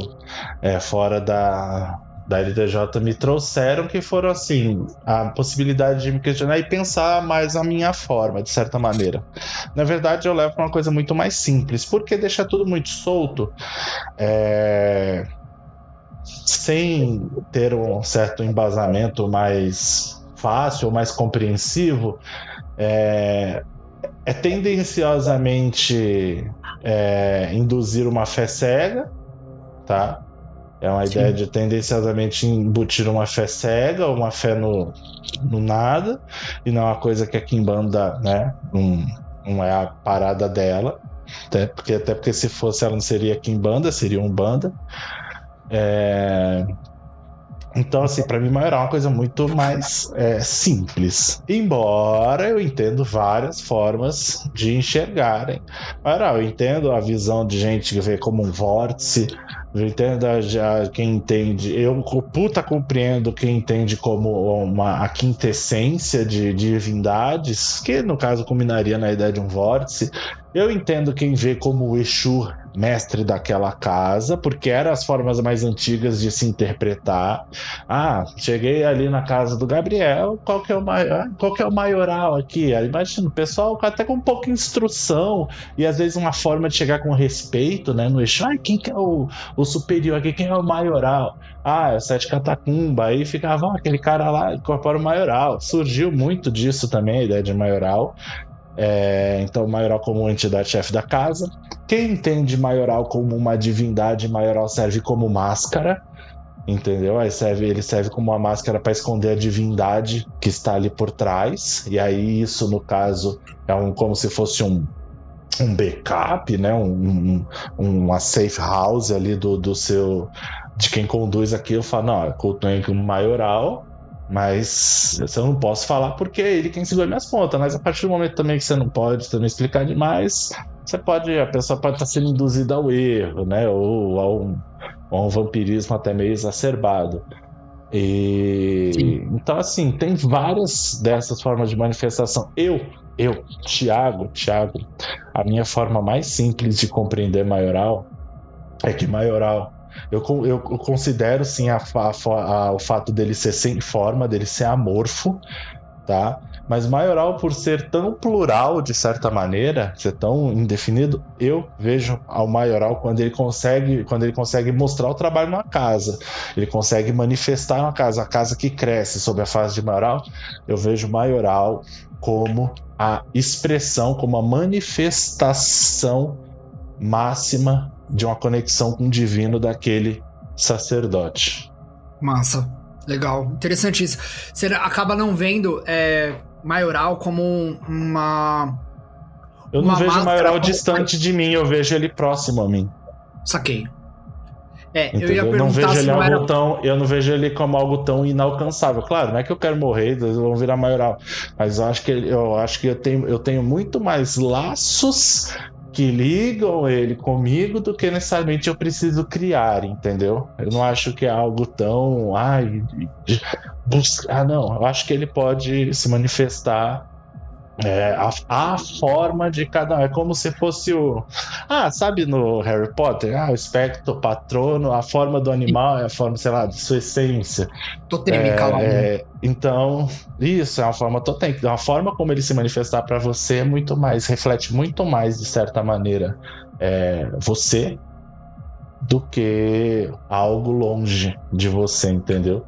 É, fora da, da LDJ me trouxeram que foram assim a possibilidade de me questionar e pensar mais a minha forma de certa maneira. Na verdade eu levo para uma coisa muito mais simples. Porque deixa tudo muito solto é... sem ter um certo embasamento mais fácil mais compreensivo é, é tendenciosamente é, induzir uma fé cega tá é uma Sim. ideia de tendenciosamente embutir uma fé cega, uma fé no, no nada, e não é uma coisa que a Kimbanda, né, não, não é a parada dela. Até porque, até porque se fosse ela não seria Kimbanda, seria Umbanda. É... Então, assim, para mim, Maioral é uma coisa muito mais é, simples. Embora eu entendo várias formas de enxergarem. Maioral, eu entendo a visão de gente que vê como um vórtice, eu entendo já quem entende, eu puta compreendo quem entende como uma a quintessência de, de divindades, que no caso combinaria na ideia de um vórtice. Eu entendo quem vê como o Exu mestre daquela casa, porque eram as formas mais antigas de se interpretar. Ah, cheguei ali na casa do Gabriel, qual que é o, maior, qual que é o maioral aqui? Imagina, o pessoal até com pouca instrução e às vezes uma forma de chegar com respeito, né, no eixo. Ah, quem que é o, o superior aqui? Quem é o maioral? Ah, é o Sete Catacumba. Aí ficava, ah, aquele cara lá incorpora o maioral. Surgiu muito disso também, a ideia de maioral. É, então, maioral como entidade chefe da casa. Quem entende maioral como uma divindade, maioral serve como máscara, entendeu? Aí serve, ele serve como uma máscara para esconder a divindade que está ali por trás. E aí isso, no caso, é um, como se fosse um um backup, né? Um, um, uma safe house ali do, do seu de quem conduz aqui. Eu falo, não, culto um maioral, mas eu não posso falar porque é ele quem segura minhas pontas. Mas a partir do momento também que você não pode também explicar demais, você pode, a pessoa pode estar sendo induzida ao erro, né? Ou a um, a um vampirismo até meio exacerbado. E Sim. então assim, tem várias dessas formas de manifestação. Eu, eu, Tiago, Tiago, a minha forma mais simples de compreender maioral é que maioral eu, eu, considero sim a, a, a, o fato dele ser sem forma, dele ser amorfo, tá? Mas maioral, por ser tão plural, de certa maneira, ser tão indefinido, eu vejo ao maioral quando ele consegue, quando ele consegue mostrar o trabalho na casa, ele consegue manifestar uma casa, a casa que cresce sob a fase de maioral, eu vejo maioral como a expressão, como a manifestação máxima de uma conexão com o divino daquele sacerdote. Massa. Legal. Interessante isso. Você acaba não vendo é, maioral como uma. Eu não vejo maioral como... distante de mim, eu vejo ele próximo a mim. Saquei. É, eu ia perguntar não vejo ele era... tão, eu não vejo ele como algo tão inalcançável. Claro, não é que eu quero morrer, eles vão virar maioral, mas eu acho que eu acho que eu tenho, eu tenho muito mais laços que ligam ele comigo do que necessariamente eu preciso criar, entendeu? Eu não acho que é algo tão. Ai, buscar. Ah, não. Eu acho que ele pode se manifestar é, a, a, forma de cada um. É como se fosse o. Ah, sabe no Harry Potter? Ah, o espectro, o patrono, a forma do animal é a forma, sei lá, de sua essência. Totêmica é, é, Então, isso é uma forma totêmica. A forma como ele se manifestar para você é muito mais, reflete muito mais, de certa maneira, é, você do que algo longe de você, entendeu?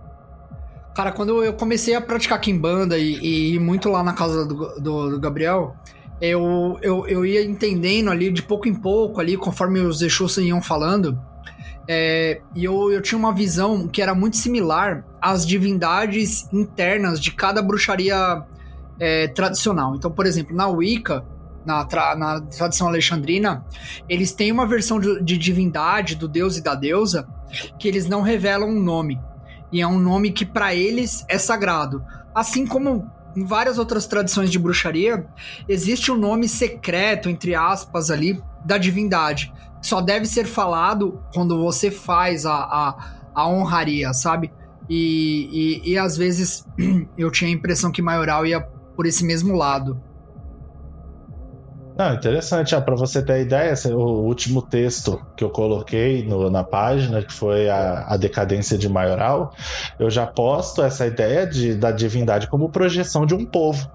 Cara, quando eu comecei a praticar Kimbanda e, e ir muito lá na casa do, do, do Gabriel, eu, eu, eu ia entendendo ali de pouco em pouco, ali, conforme os Exus iam falando. É, e eu, eu tinha uma visão que era muito similar às divindades internas de cada bruxaria é, tradicional. Então, por exemplo, na Wicca, na, tra na tradição alexandrina, eles têm uma versão de, de divindade do deus e da deusa que eles não revelam um nome e é um nome que para eles é sagrado. Assim como em várias outras tradições de bruxaria, existe um nome secreto, entre aspas, ali, da divindade. Só deve ser falado quando você faz a, a, a honraria, sabe? E, e, e às vezes eu tinha a impressão que Maioral ia por esse mesmo lado. Não, interessante. Ah, para você ter ideia, o último texto que eu coloquei no, na página, que foi a, a, decadência de Maioral, eu já posto essa ideia de, da divindade como projeção de um povo.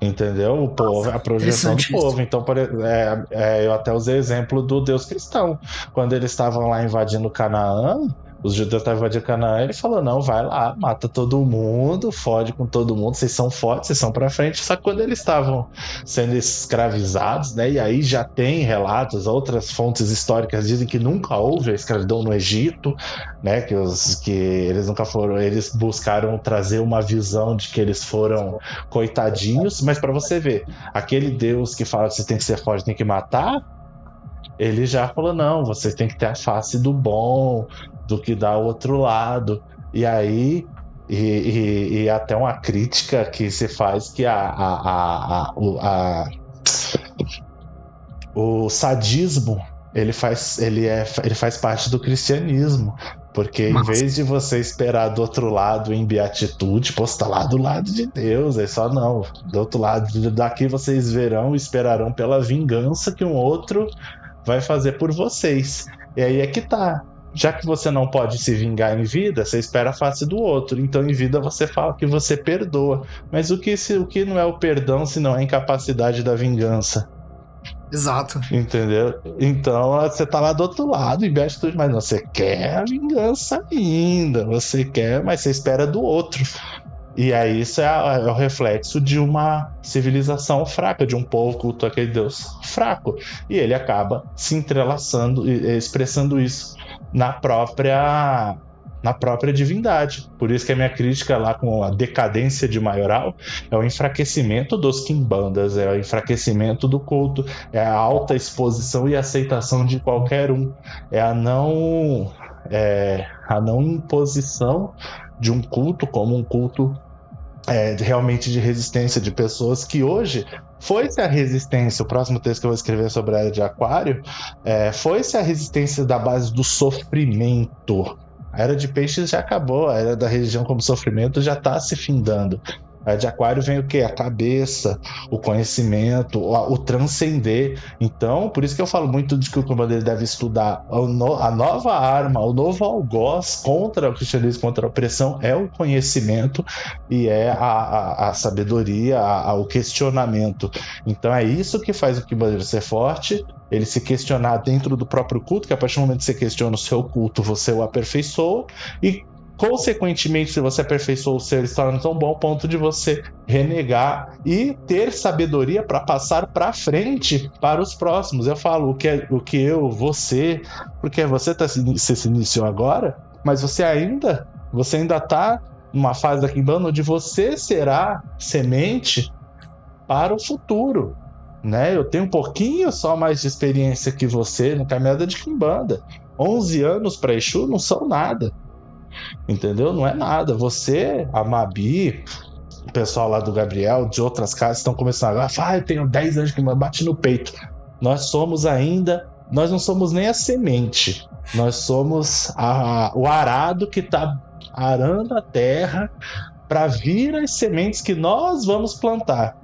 Entendeu? O povo, a projeção do povo. Então, por, é, é, eu até usei exemplo do Deus cristão. Quando eles estavam lá invadindo Canaã, os judeus estavam invadindo Canaã, ele falou: não, vai lá, mata todo mundo, fode com todo mundo, vocês são fortes, vocês são pra frente. Só que quando eles estavam sendo escravizados, né? E aí já tem relatos, outras fontes históricas dizem que nunca houve a escravidão no Egito, né? Que, os, que eles nunca foram, eles buscaram trazer uma visão de que eles foram coitadinhos, mas para você ver, aquele Deus que fala que você tem que ser forte, tem que matar, ele já falou: não, vocês têm que ter a face do bom, do que dá o outro lado. E aí. E, e, e até uma crítica que se faz que a, a, a, a, o sadismo ele faz, ele, é, ele faz parte do cristianismo. Porque Nossa. em vez de você esperar do outro lado em beatitude, pô, tá lá do lado de Deus, é só não. Do outro lado, daqui vocês verão e esperarão pela vingança que um outro vai fazer por vocês. E aí é que tá já que você não pode se vingar em vida, você espera a face do outro. Então, em vida, você fala que você perdoa. Mas o que, se, o que não é o perdão se não é a incapacidade da vingança? Exato. Entendeu? Então você tá lá do outro lado, investe tudo, mas você quer a vingança ainda. Você quer, mas você espera do outro. E aí isso é, é, o reflexo de uma civilização fraca, de um povo culto aquele Deus fraco. E ele acaba se entrelaçando e expressando isso na própria na própria divindade. Por isso que a minha crítica lá com a decadência de maioral é o enfraquecimento dos quimbandas, é o enfraquecimento do culto, é a alta exposição e aceitação de qualquer um, é a não é, a não imposição de um culto como um culto é, realmente de resistência de pessoas que hoje foi-se a resistência, o próximo texto que eu vou escrever sobre a era de Aquário, é, foi-se a resistência da base do sofrimento. A era de peixes já acabou, a era da religião como sofrimento já está se findando. A de Aquário vem o que? A cabeça, o conhecimento, o, o, transcender. Então, por isso que eu falo muito de que o comandante deve estudar a nova arma, o novo algoz contra o cristianismo, contra a opressão, é o conhecimento e é a, a, a sabedoria, a, o questionamento. Então, é isso que faz o comandante ser forte ele se questionar dentro do próprio culto, que a partir do momento que você questiona o seu culto, você o aperfeiçoa, e Consequentemente, se você aperfeiçoou o seu, ele se tão bom ponto de você renegar e ter sabedoria para passar para frente para os próximos. Eu falo o que, é, o que eu, você, porque você, tá, se iniciou agora, mas você ainda, você ainda está numa fase da Kimbanda onde você será semente para o futuro. Né? Eu tenho um pouquinho só mais de experiência que você no caminhada de Kimbanda. 11 anos para Exu não são nada. Entendeu? Não é nada. Você, a Mabi, o pessoal lá do Gabriel, de outras casas, estão começando agora. Ah, eu tenho 10 anos que bate no peito. Nós somos ainda. Nós não somos nem a semente. Nós somos a, o arado que está arando a terra para vir as sementes que nós vamos plantar.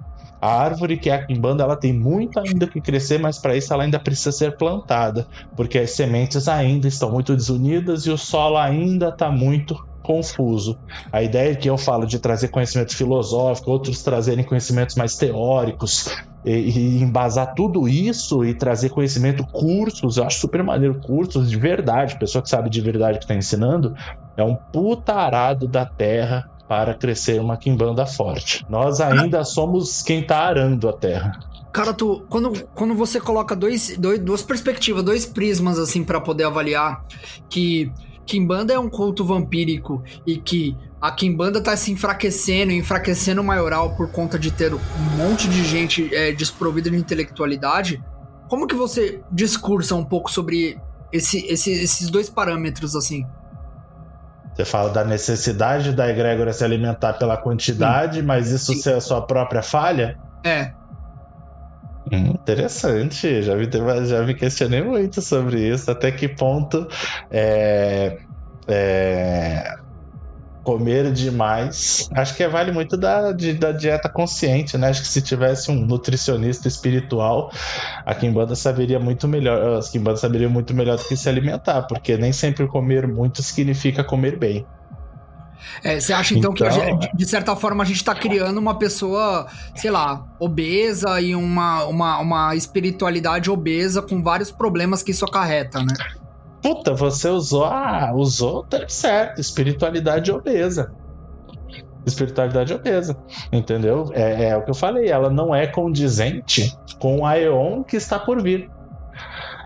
A árvore que é a quimbanda, ela tem muito ainda que crescer, mas para isso ela ainda precisa ser plantada, porque as sementes ainda estão muito desunidas e o solo ainda está muito confuso. A ideia que eu falo de trazer conhecimento filosófico, outros trazerem conhecimentos mais teóricos, e, e, embasar tudo isso e trazer conhecimento, cursos, eu acho super maneiro, cursos de verdade, pessoa que sabe de verdade que está ensinando, é um putarado da terra para crescer uma quimbanda forte. Nós ainda somos quem está arando a terra. Cara, tu, quando, quando você coloca dois, dois, duas perspectivas, dois prismas assim para poder avaliar que Kimbanda é um culto vampírico e que a Kimbanda tá se enfraquecendo, enfraquecendo o maioral por conta de ter um monte de gente é, desprovida de intelectualidade, como que você discursa um pouco sobre esse, esse, esses dois parâmetros assim? Você fala da necessidade da egrégora se alimentar pela quantidade, Sim. mas isso Sim. ser a sua própria falha? É. Hum, interessante, já me, já me questionei muito sobre isso. Até que ponto é, é, comer demais. Acho que vale muito da, de, da dieta consciente, né? Acho que se tivesse um nutricionista espiritual, a Kimbanda saberia muito melhor. As Kimbanda saberiam muito melhor do que se alimentar, porque nem sempre comer muito significa comer bem. É, você acha então, então, que gente, de certa forma a gente está criando uma pessoa, sei lá, obesa e uma, uma, uma espiritualidade obesa com vários problemas que isso acarreta, né? Puta, você usou. Ah, usou, tá certo. Espiritualidade obesa. Espiritualidade obesa. Entendeu? É, é o que eu falei. Ela não é condizente com a Eon que está por vir.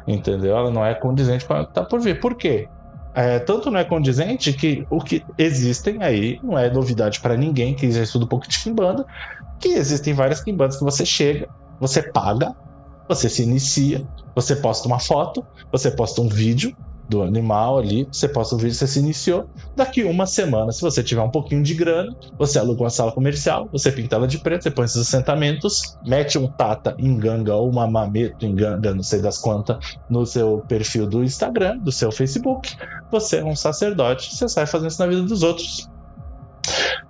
Entendeu? Ela não é condizente com a que está por vir. Por quê? É, tanto não é condizente que o que existem aí não é novidade para ninguém que já estuda um pouco de Kimbanda, que existem várias Kimbandas que você chega, você paga, você se inicia, você posta uma foto, você posta um vídeo, do animal ali, você posta o vídeo, você se iniciou. Daqui uma semana, se você tiver um pouquinho de grana, você aluga uma sala comercial, você pinta ela de preto, você põe esses assentamentos, mete um tata em ganga ou uma mameto em ganga, não sei das quantas, no seu perfil do Instagram, do seu Facebook. Você é um sacerdote, você sai fazendo isso na vida dos outros.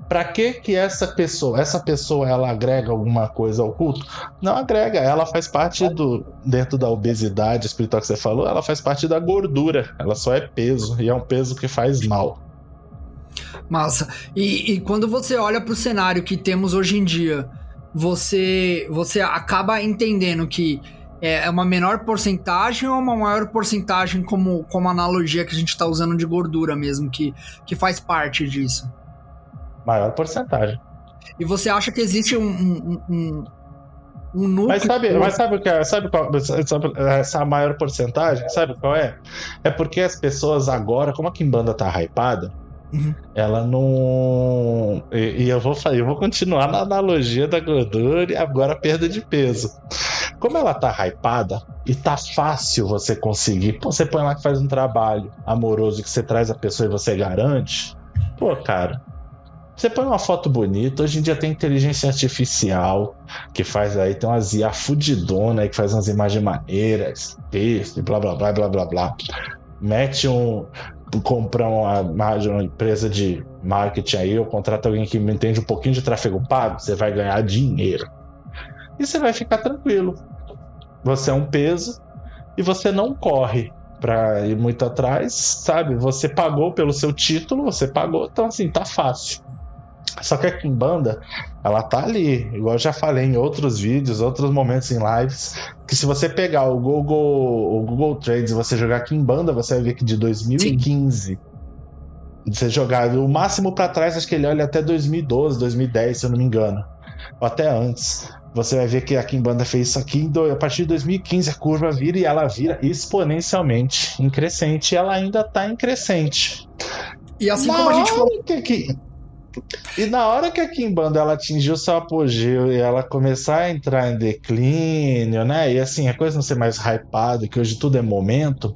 Para que que essa pessoa, essa pessoa ela agrega alguma coisa ao culto? Não agrega, ela faz parte do dentro da obesidade espiritual que você falou, ela faz parte da gordura, ela só é peso e é um peso que faz mal. Massa. E, e quando você olha para o cenário que temos hoje em dia, você você acaba entendendo que é, é uma menor porcentagem ou uma maior porcentagem como, como analogia que a gente está usando de gordura mesmo, que, que faz parte disso? Maior porcentagem. E você acha que existe um, um, um, um núcleo. Mas sabe, mas sabe o que é? Sabe qual sabe, essa maior porcentagem? Sabe qual é? É porque as pessoas agora, como a Kimbanda tá hypada, uhum. ela não. E, e, eu vou eu vou continuar na analogia da gordura e agora a perda de peso. Como ela tá hypada e tá fácil você conseguir, pô, você põe lá que faz um trabalho amoroso que você traz a pessoa e você garante, pô, cara, você põe uma foto bonita, hoje em dia tem inteligência artificial que faz aí, tem umas IA fudidona aí que faz umas imagens maneiras, texto, blá blá blá blá blá blá. Mete um. comprar uma, uma empresa de marketing aí, ou contrata alguém que entende um pouquinho de tráfego pago, você vai ganhar dinheiro. E você vai ficar tranquilo. Você é um peso e você não corre para ir muito atrás, sabe? Você pagou pelo seu título, você pagou, então assim, tá fácil. Só que a Kimbanda, ela tá ali, igual eu já falei em outros vídeos, outros momentos em lives, que se você pegar o Google, o Google Trends e você jogar Kimbanda, você vai ver que de 2015 Sim. você jogar o máximo para trás, acho que ele olha até 2012, 2010, se eu não me engano, ou até antes. Você vai ver que a Kimbanda fez isso aqui a partir de 2015 a curva vira e ela vira exponencialmente em crescente, e ela ainda tá em crescente. E assim Na como a gente falou que e na hora que a Kimbanda ela atingiu seu apogeu e ela começar a entrar em declínio, né? E assim, a coisa não ser mais hypada, que hoje tudo é momento,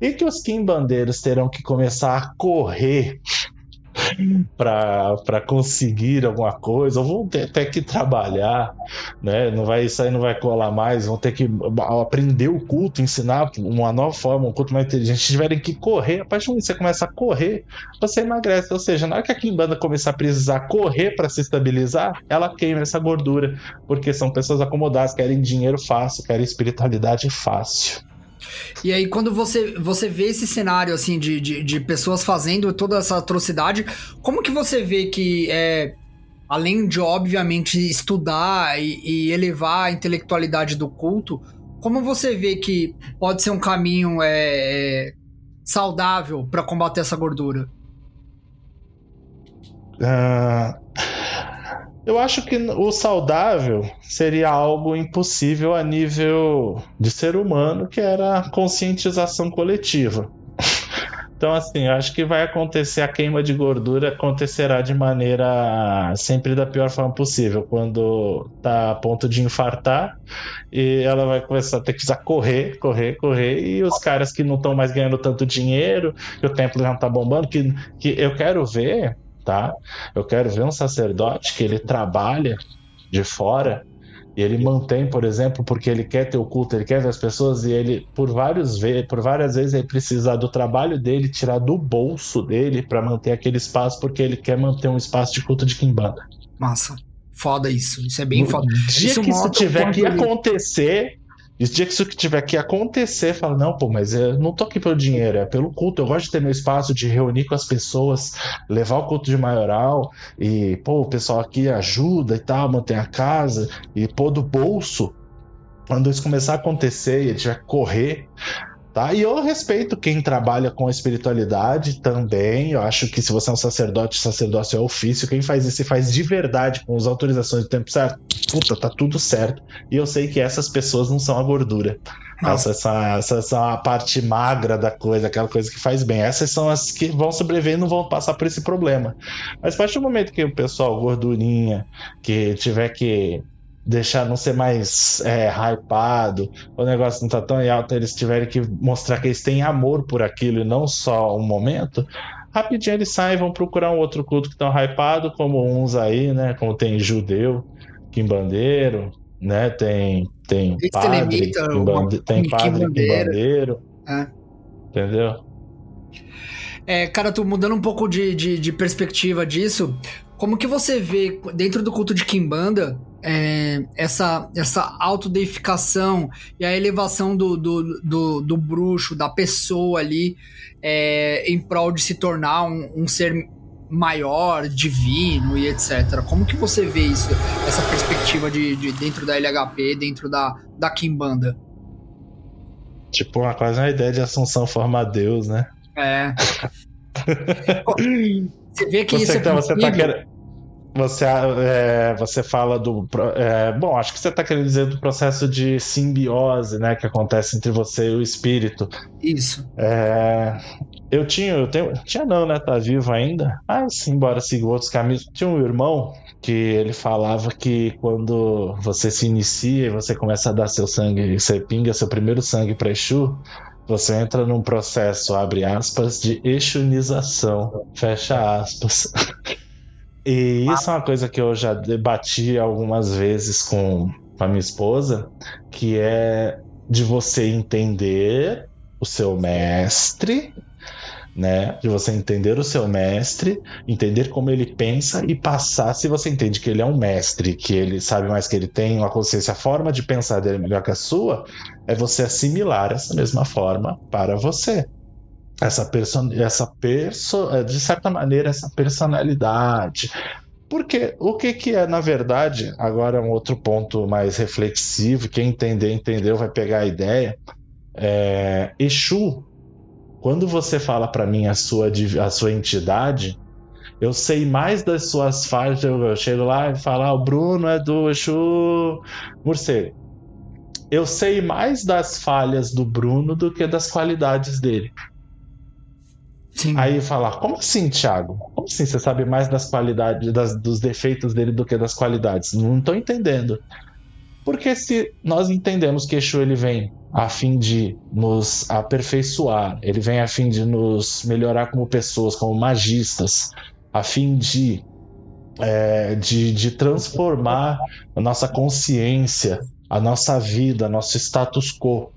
e que os Kimbandeiros terão que começar a correr para conseguir alguma coisa, ou vão ter até que trabalhar, né? Não vai isso aí não vai colar mais, vão ter que aprender o culto, ensinar uma nova forma, um culto mais inteligente, tiverem que correr, a partir do você começa a correr, você emagrece, ou seja, na hora que a Kimbanda começar a precisar correr para se estabilizar, ela queima essa gordura, porque são pessoas acomodadas, querem dinheiro fácil, querem espiritualidade fácil. E aí, quando você, você vê esse cenário, assim, de, de, de pessoas fazendo toda essa atrocidade, como que você vê que, é, além de, obviamente, estudar e, e elevar a intelectualidade do culto, como você vê que pode ser um caminho é, saudável para combater essa gordura? Uh, eu acho que o saudável seria algo impossível a nível de ser humano, que era a conscientização coletiva. Então, assim, acho que vai acontecer a queima de gordura acontecerá de maneira sempre da pior forma possível. Quando tá a ponto de infartar, e ela vai começar a ter que correr, correr, correr, e os caras que não estão mais ganhando tanto dinheiro, que o templo já não tá bombando, que, que eu quero ver tá? Eu quero ver um sacerdote que ele trabalha de fora e ele mantém, por exemplo, porque ele quer ter o culto, ele quer ver as pessoas e ele por vários por várias vezes ele precisa do trabalho dele, tirar do bolso dele para manter aquele espaço porque ele quer manter um espaço de culto de quimbanda. Massa. Foda isso. Isso é bem foda. Dia isso que isso tiver que acontecer, e o dia que isso tiver que acontecer, fala, não, pô, mas eu não tô aqui pelo dinheiro, é pelo culto. Eu gosto de ter meu espaço de reunir com as pessoas, levar o culto de maioral, e, pô, o pessoal aqui ajuda e tal, mantém a casa, e pô do bolso. Quando isso começar a acontecer e a gente vai correr, Tá? E eu respeito quem trabalha com a espiritualidade também. Eu acho que se você é um sacerdote, sacerdócio é ofício. Quem faz isso e faz de verdade, com as autorizações do tempo certo, puta, tá tudo certo. E eu sei que essas pessoas não são a gordura. Essa, essa, essa, essa a parte magra da coisa, aquela coisa que faz bem. Essas são as que vão sobreviver e não vão passar por esse problema. Mas a partir do momento que o pessoal, gordurinha, que tiver que deixar não ser mais é, hypado, o negócio não tá tão alto, eles tiverem que mostrar que eles têm amor por aquilo e não só um momento, rapidinho eles saem e vão procurar um outro culto que estão hypado, como uns aí, né? Como tem judeu, quimbandeiro, né? Tem, tem padre, quimbande... tem padre quimbandeiro. É. Entendeu? É, cara, tô mudando um pouco de, de, de perspectiva disso. Como que você vê dentro do culto de Kimbanda é, essa, essa autodeificação e a elevação do, do, do, do bruxo, da pessoa ali, é, em prol de se tornar um, um, ser maior, divino e etc. Como que você vê isso, essa perspectiva de, de dentro da LHP, dentro da, da Kimbanda? Tipo, uma, quase uma ideia de Assunção forma Deus, né? É. você vê que você isso é tá, você tá querendo você, é, você fala do. É, bom, acho que você está querendo dizer do processo de simbiose, né? Que acontece entre você e o espírito. Isso. É, eu tinha, eu tenho. Tinha não, né? Tá vivo ainda. Ah, sim, embora siga outros caminhos. Tinha um irmão que ele falava que quando você se inicia e você começa a dar seu sangue, você pinga seu primeiro sangue para Exu, você entra num processo, abre aspas, de exunização, fecha aspas. E isso é uma coisa que eu já debati algumas vezes com a minha esposa, que é de você entender o seu mestre né? De você entender o seu mestre, entender como ele pensa e passar. Se você entende que ele é um mestre, que ele sabe mais que ele tem uma consciência, a forma de pensar dele é melhor que a sua, é você assimilar essa mesma forma para você. Essa person essa perso é, de certa maneira, essa personalidade. Porque o que, que é, na verdade, agora é um outro ponto mais reflexivo, quem entender, entendeu, vai pegar a ideia. É, Exu quando você fala para mim a sua, a sua entidade, eu sei mais das suas falhas. Eu chego lá e falo, ah, o Bruno é do Exu Morcego. Eu sei mais das falhas do Bruno do que das qualidades dele. Sim. Aí falar, como assim, Thiago? Como assim você sabe mais das qualidades, das, dos defeitos dele do que das qualidades? Não estou entendendo. Porque se nós entendemos que Exu ele vem a fim de nos aperfeiçoar, ele vem a fim de nos melhorar como pessoas, como magistas, a fim de, é, de, de transformar a nossa consciência, a nossa vida, nosso status quo.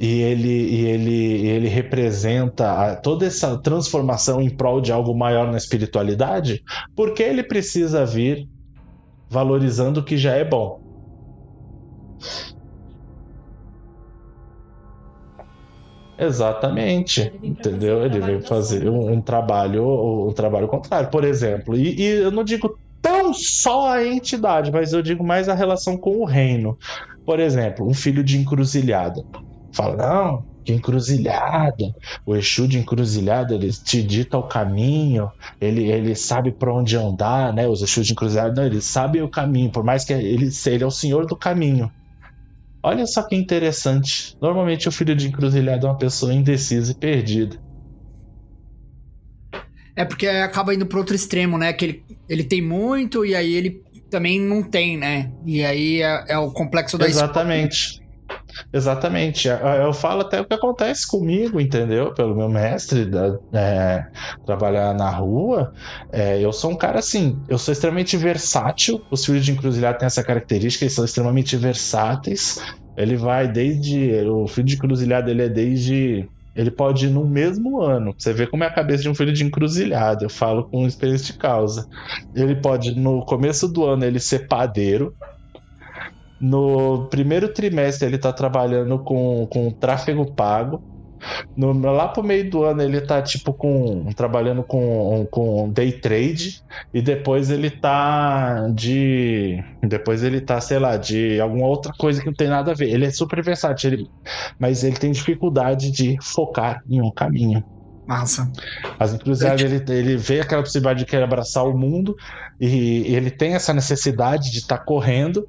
E ele, e ele, ele representa a, toda essa transformação em prol de algo maior na espiritualidade, porque ele precisa vir valorizando o que já é bom. Exatamente, ele entendeu? Ele veio fazer um, um, trabalho, um trabalho contrário, por exemplo. E, e, eu não digo tão só a entidade, mas eu digo mais a relação com o reino. Por exemplo, um filho de encruzilhada. Fala, não, de encruzilhada. O Exu de encruzilhada, ele te dita o caminho, ele, ele sabe para onde andar, né? Os Exus de encruzilhada, não, ele sabe o caminho, por mais que ele, ele é o senhor do caminho. Olha só que interessante. Normalmente o filho de encruzilhada é uma pessoa indecisa e perdida. É porque acaba indo para outro extremo, né? Que ele, ele tem muito e aí ele também não tem, né? E aí é, é o complexo da Exatamente. Exatamente. Eu falo até o que acontece comigo, entendeu? Pelo meu mestre, da, é, trabalhar na rua. É, eu sou um cara assim, eu sou extremamente versátil. Os filhos de encruzilhada têm essa característica, eles são extremamente versáteis. Ele vai desde. O filho de encruzilhada ele é desde. Ele pode ir no mesmo ano. Você vê como é a cabeça de um filho de encruzilhada. Eu falo com experiência de causa. Ele pode, no começo do ano, ele ser padeiro no primeiro trimestre ele está trabalhando com, com tráfego pago. No, lá pro meio do ano ele tá tipo com trabalhando com, com day trade e depois ele tá de depois ele tá, sei lá, de alguma outra coisa que não tem nada a ver. Ele é super versátil, ele, mas ele tem dificuldade de focar em um caminho. Massa. As encruzilhadas, ele, ele vê aquela possibilidade de querer abraçar o mundo e ele tem essa necessidade de estar tá correndo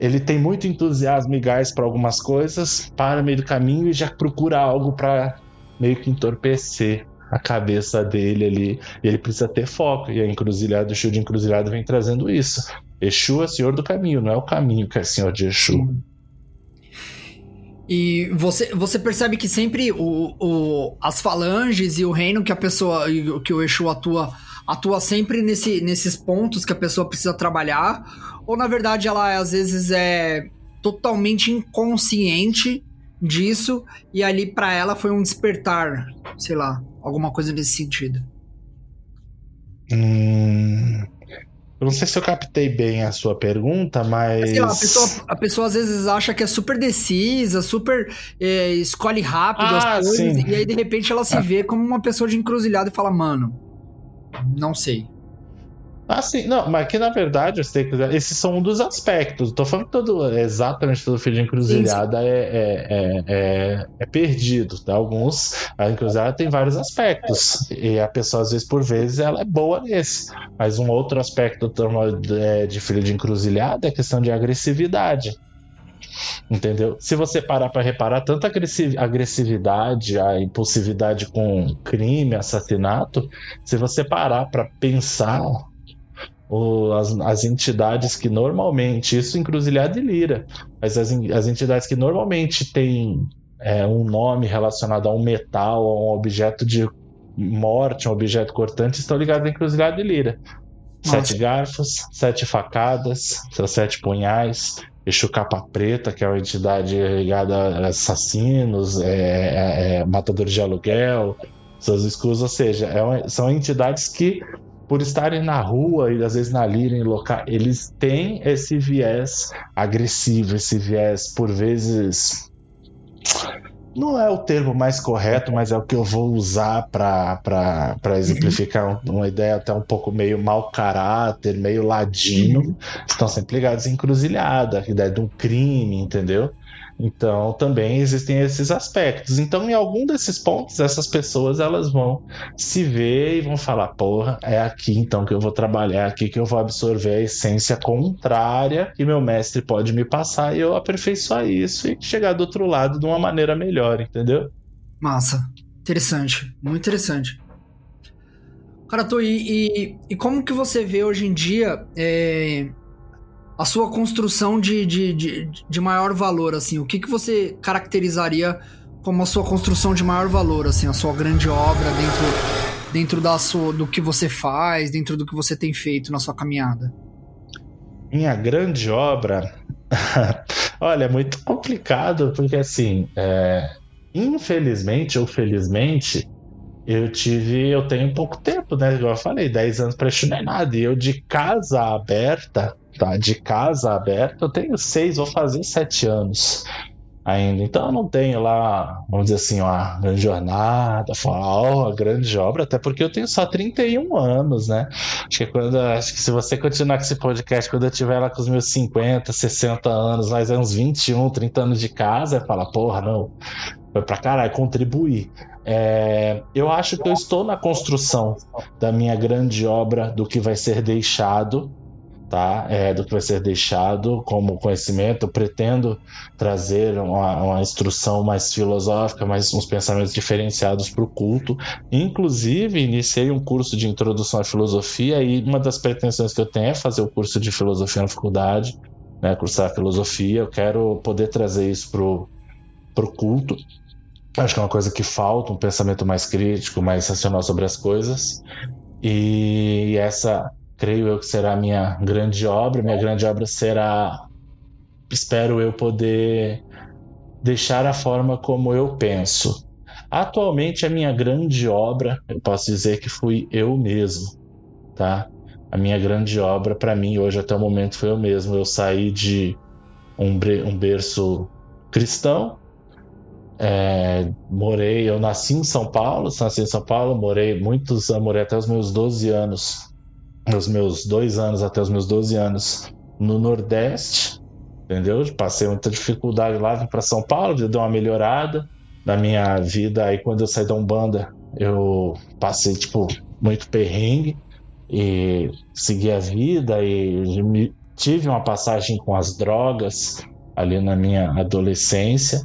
ele tem muito entusiasmo e gás para algumas coisas, para meio do caminho e já procura algo para meio que entorpecer a cabeça dele ali. E ele precisa ter foco. E a encruzilhada, o Exu de encruzilhada vem trazendo isso. Exu é senhor do caminho, não é o caminho que é senhor de Exu. E você, você percebe que sempre o, o, as falanges e o reino que a pessoa, que o Exu atua, atua sempre nesse, nesses pontos que a pessoa precisa trabalhar, ou na verdade ela às vezes é totalmente inconsciente disso e ali para ela foi um despertar, sei lá, alguma coisa nesse sentido. Hum, eu não sei se eu captei bem a sua pergunta, mas. Sei lá, a, pessoa, a pessoa às vezes acha que é super decisa, super. É, escolhe rápido ah, as coisas, sim. e aí de repente ela se ah. vê como uma pessoa de encruzilhada e fala, mano, não sei. Assim, não, mas que na verdade esses são um dos aspectos. Estou falando que todo, exatamente todo filho de encruzilhada sim, sim. É, é, é, é, perdido. Tá? Alguns, a encruzilhada tem vários aspectos. E a pessoa, às vezes, por vezes, ela é boa nesse. Mas um outro aspecto de filho de encruzilhada é a questão de agressividade. Entendeu? Se você parar para reparar, tanta agressividade, a impulsividade com crime, assassinato, se você parar para pensar o, as, as, entidades que normalmente, isso encruzilhada e lira, mas as, as entidades que normalmente têm é, um nome relacionado a um metal, a um objeto de morte, um objeto cortante, estão ligados a encruzilhada e lira. Nossa. Sete garfos, sete facadas, seus sete punhais, Exu Capa Preta, que é uma entidade ligada a assassinos, é, é, é matadores de aluguel, seus escudos, ou seja, é uma, são entidades que por estarem na rua e às vezes na lira, em local, eles têm esse viés agressivo, esse viés por vezes não é o termo mais correto, mas é o que eu vou usar para exemplificar uma ideia até um pouco meio mau caráter, meio ladino. Estão sempre ligados em encruzilhada, a ideia de um crime, entendeu? Então também existem esses aspectos. Então em algum desses pontos essas pessoas elas vão se ver e vão falar, porra, é aqui então que eu vou trabalhar, é aqui que eu vou absorver a essência contrária que meu mestre pode me passar e eu aperfeiçoar isso e chegar do outro lado de uma maneira melhor, entendeu? Massa, interessante, muito interessante. Cara, tô, e, e, e como que você vê hoje em dia é, a sua construção de, de, de, de, maior valor, assim, o que, que você caracterizaria como a sua construção de maior valor, assim, a sua grande obra dentro, dentro da sua, do que você faz, dentro do que você tem feito na sua caminhada? Minha grande obra, olha, é muito complicado, porque assim, é... infelizmente ou felizmente, eu tive, eu tenho pouco tempo, né? Igual eu falei, 10 anos para estudar nada. E eu de casa aberta, tá? De casa aberta, eu tenho seis, vou fazer sete anos ainda. Então eu não tenho lá, vamos dizer assim, uma grande jornada, falar, oh, grande obra, até porque eu tenho só 31 anos, né? Acho que quando acho que se você continuar com esse podcast, quando eu tiver lá com os meus 50, 60 anos, mais uns 21, 30 anos de casa, fala, porra, não, foi pra caralho, contribuir. É, eu acho que eu estou na construção da minha grande obra, do que vai ser deixado tá? É, do que vai ser deixado como conhecimento. Eu pretendo trazer uma, uma instrução mais filosófica, mais uns pensamentos diferenciados para o culto. Inclusive, iniciei um curso de introdução à filosofia e uma das pretensões que eu tenho é fazer o curso de filosofia na faculdade, né? Cursar filosofia. Eu quero poder trazer isso para o culto. Acho que é uma coisa que falta, um pensamento mais crítico, mais racional sobre as coisas. E essa creio eu que será a minha grande obra. Minha grande obra será, espero eu poder deixar a forma como eu penso. Atualmente a minha grande obra, eu posso dizer que fui eu mesmo, tá? A minha grande obra para mim hoje até o momento foi eu mesmo. Eu saí de um, um berço cristão, é, morei, eu nasci em São Paulo, nasci em São Paulo, morei muitos anos, morei até os meus 12 anos os meus dois anos até os meus 12 anos no Nordeste, entendeu? Passei muita dificuldade lá, vim para São Paulo, deu uma melhorada na minha vida. Aí quando eu saí da Umbanda, eu passei, tipo, muito perrengue e segui a vida e tive uma passagem com as drogas ali na minha adolescência.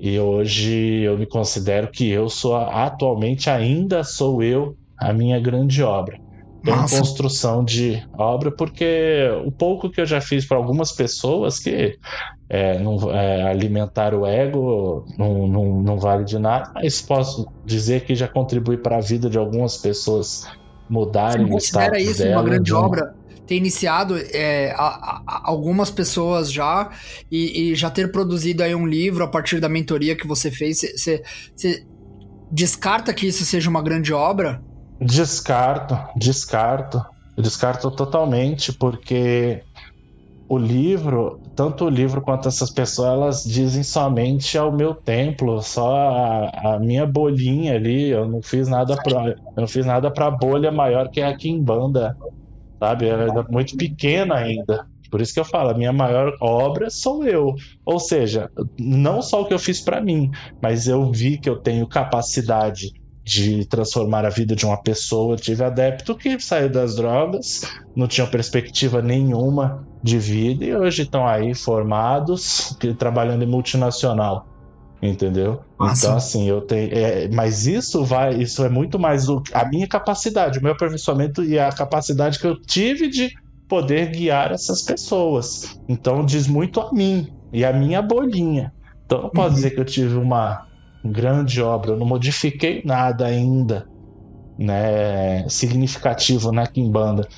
E hoje eu me considero que eu sou atualmente ainda sou eu a minha grande obra em construção de obra, porque o pouco que eu já fiz para algumas pessoas que é, não, é, alimentar o ego não, não, não, vale de nada, mas posso dizer que já contribui para a vida de algumas pessoas mudarem o status isso dela, uma grande obra? ter iniciado é, a, a, algumas pessoas já e, e, já ter produzido aí um livro a partir da mentoria que você fez, você descarta que isso seja uma grande obra? Descarto, descarto. Descarto totalmente, porque o livro, tanto o livro quanto essas pessoas, elas dizem somente ao meu templo, só a, a minha bolinha ali. Eu não fiz nada para, não fiz nada para bolha maior que a Kimbanda, sabe? Ela é muito pequena ainda. Por isso que eu falo, a minha maior obra sou eu. Ou seja, não só o que eu fiz para mim, mas eu vi que eu tenho capacidade de transformar a vida de uma pessoa. Eu tive adepto que saiu das drogas, não tinha perspectiva nenhuma de vida e hoje estão aí formados, trabalhando em multinacional. Entendeu? Nossa. Então, assim, eu tenho. É, mas isso vai. Isso é muito mais o, a minha capacidade, o meu aperfeiçoamento e a capacidade que eu tive de poder guiar essas pessoas. Então diz muito a mim e a minha bolinha. Então não posso uhum. dizer que eu tive uma grande obra, eu não modifiquei nada ainda, né, significativo na Kimbanda.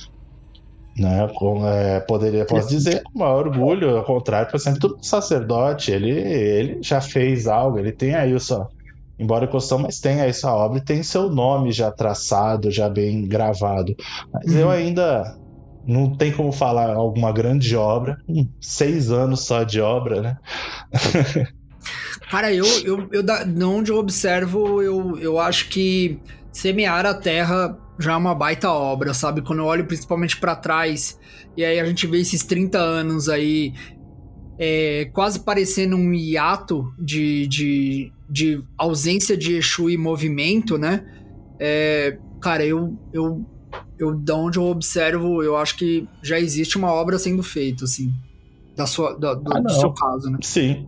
Né, com, é, poderia, posso dizer com maior orgulho, ao contrário, por exemplo, do sacerdote, ele, ele já fez algo, ele tem aí o seu, embora costão, mas tem aí sua obra e tem seu nome já traçado, já bem gravado. Mas uhum. eu ainda não tem como falar alguma grande obra, hum, seis anos só de obra, né? Cara, eu, eu, eu da, de onde eu observo, eu, eu acho que semear a terra já é uma baita obra, sabe? Quando eu olho principalmente para trás, e aí a gente vê esses 30 anos aí é, quase parecendo um hiato de, de, de ausência de Exu e movimento, né? É, cara, eu, eu, eu, da onde eu observo, eu acho que já existe uma obra sendo feita, assim, da sua, da, do, ah, do seu caso, né? Sim,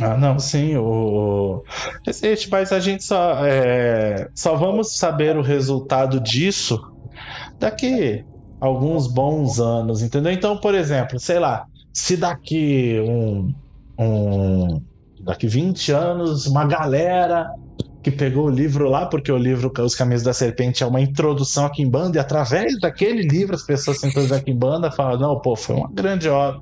ah, não, sim, o. Existe, mas a gente só, é... só vamos saber o resultado disso daqui alguns bons anos, entendeu? Então, por exemplo, sei lá, se daqui um, um daqui 20 anos uma galera que pegou o livro lá, porque o livro Os Caminhos da Serpente é uma introdução a Kimbanda, e através daquele livro as pessoas se introduzem a Kimbanda falam, não, pô, foi uma grande obra.